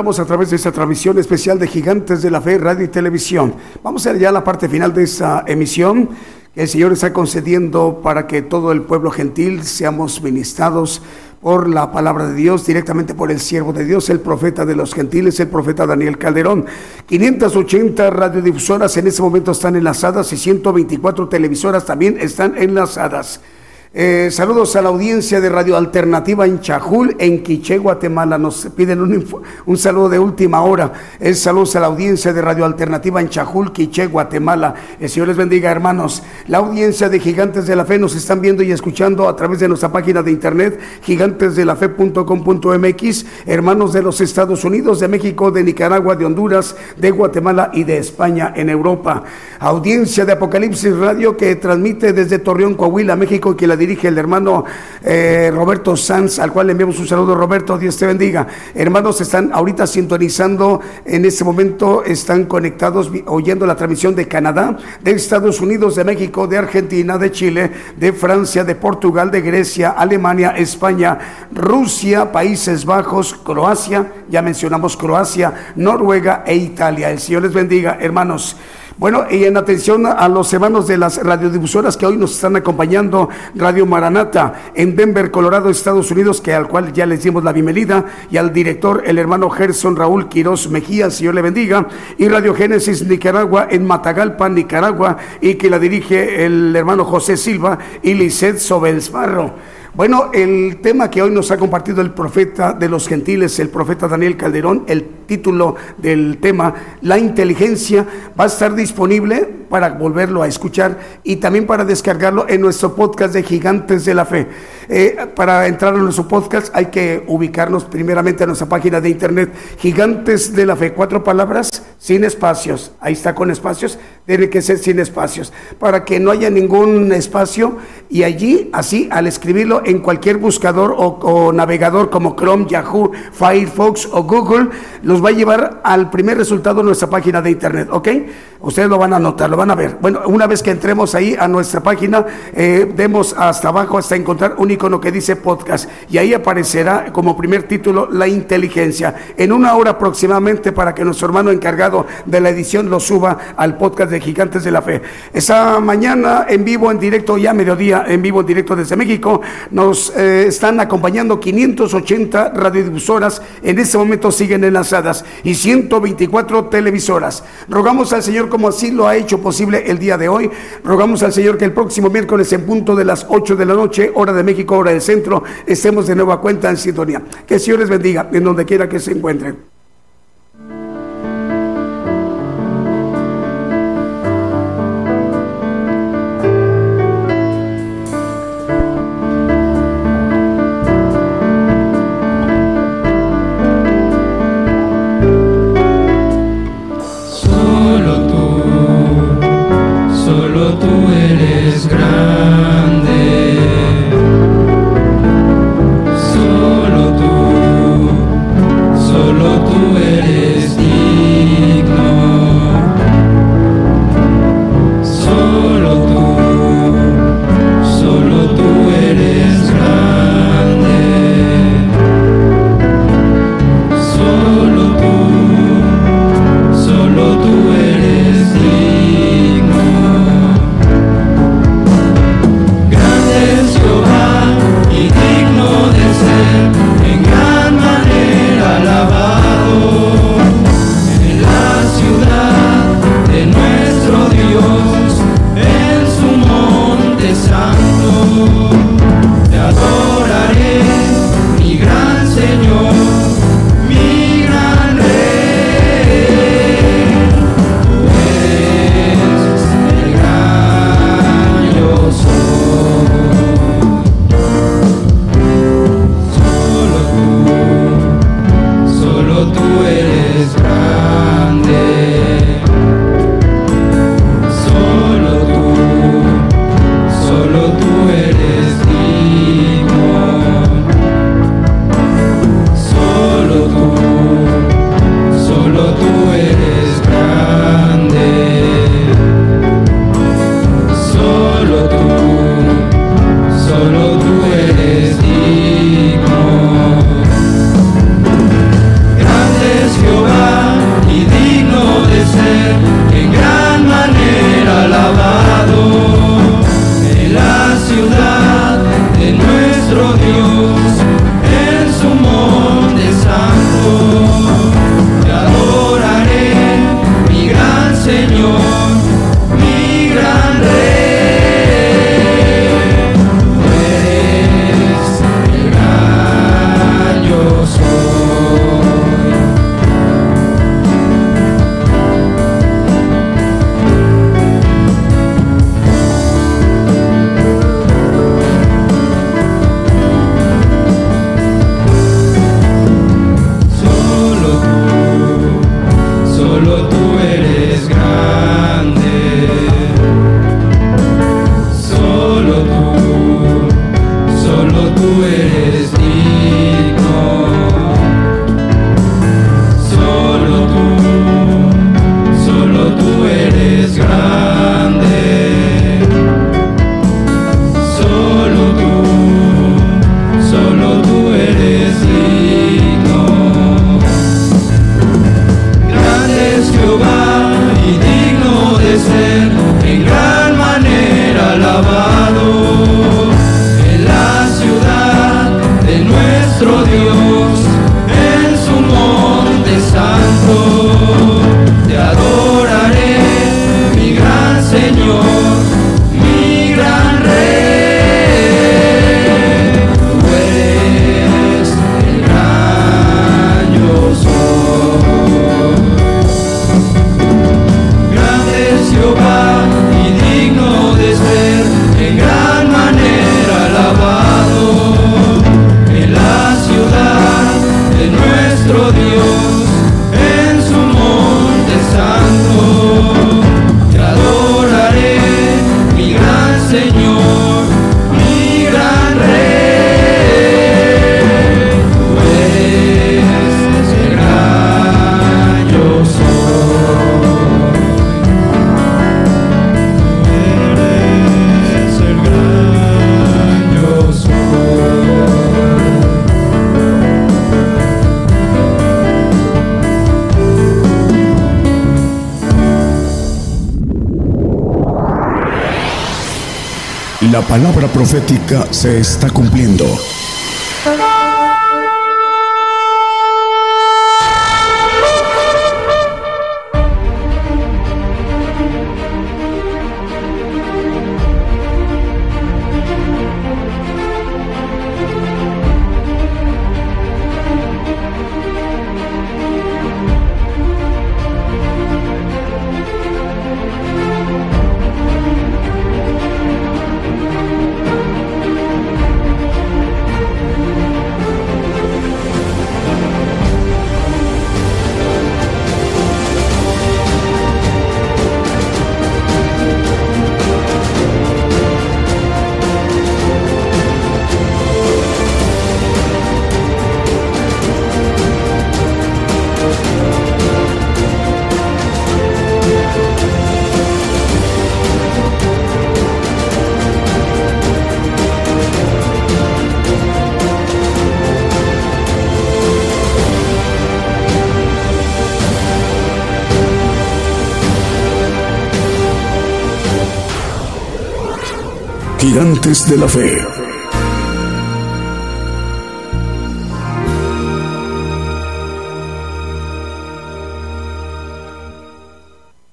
Continuamos a través de esta transmisión especial de Gigantes de la Fe, Radio y Televisión. Vamos a ver ya la parte final de esta emisión que el Señor está concediendo para que todo el pueblo gentil seamos ministrados por la palabra de Dios, directamente por el siervo de Dios, el profeta de los gentiles, el profeta Daniel Calderón. 580 radiodifusoras en este momento están enlazadas y 124 televisoras también están enlazadas. Eh, saludos a la audiencia de Radio Alternativa en Chajul, en Quiché, Guatemala. Nos piden un, un saludo de última hora. Es saludos a la audiencia de Radio Alternativa en Chajul, Quiché, Guatemala. El Señor les bendiga, hermanos. La audiencia de Gigantes de la Fe nos están viendo y escuchando a través de nuestra página de internet, gigantesdelafe.com.mx. Hermanos de los Estados Unidos, de México, de Nicaragua, de Honduras, de Guatemala y de España en Europa. Audiencia de Apocalipsis Radio que transmite desde Torreón, Coahuila, México, que la dirige el hermano eh, Roberto Sanz, al cual le enviamos un saludo, Roberto, Dios te bendiga. Hermanos, están ahorita sintonizando, en este momento están conectados, oyendo la transmisión de Canadá, de Estados Unidos, de México, de Argentina, de Chile, de Francia, de Portugal, de Grecia, Alemania, España, Rusia, Países Bajos, Croacia, ya mencionamos Croacia, Noruega e Italia. El Señor les bendiga, hermanos. Bueno, y en atención a los hermanos de las radiodifusoras que hoy nos están acompañando, Radio Maranata en Denver, Colorado, Estados Unidos, que al cual ya les dimos la bienvenida, y al director, el hermano Gerson Raúl Quiroz Mejía, Señor le bendiga, y Radio Génesis Nicaragua en Matagalpa, Nicaragua, y que la dirige el hermano José Silva y Lisset Sobelsbarro. Bueno, el tema que hoy nos ha compartido el profeta de los gentiles, el profeta Daniel Calderón, el título del tema, la inteligencia, va a estar disponible para volverlo a escuchar y también para descargarlo en nuestro podcast de Gigantes de la Fe. Eh, para entrar en nuestro podcast hay que ubicarnos primeramente en nuestra página de internet, Gigantes de la Fe, cuatro palabras sin espacios. Ahí está con espacios, debe que ser sin espacios, para que no haya ningún espacio y allí, así, al escribirlo en cualquier buscador o, navegador como Chrome, Yahoo, Firefox o Google, los va a llevar al primer resultado de nuestra página de internet, ¿ok? Ustedes lo van a notar, lo van a ver. Bueno, una vez que entremos ahí a nuestra página, eh, demos hasta abajo hasta encontrar un icono que dice podcast y ahí aparecerá como primer título la inteligencia. En una hora aproximadamente para que nuestro hermano encargado de la edición lo suba al podcast de Gigantes de la Fe. Esa mañana en vivo, en directo, ya mediodía, en vivo, en directo desde México, nos eh, están acompañando 580 radiodifusoras, en este momento siguen enlazadas, y 124 televisoras. Rogamos al Señor, como así lo ha hecho posible el día de hoy, rogamos al Señor que el próximo miércoles en punto de las 8 de la noche, hora de México, hora del centro, estemos de nueva cuenta en sintonía. Que el Señor les bendiga en donde quiera que se encuentren. Profética se está cumpliendo. Gigantes de la Fe.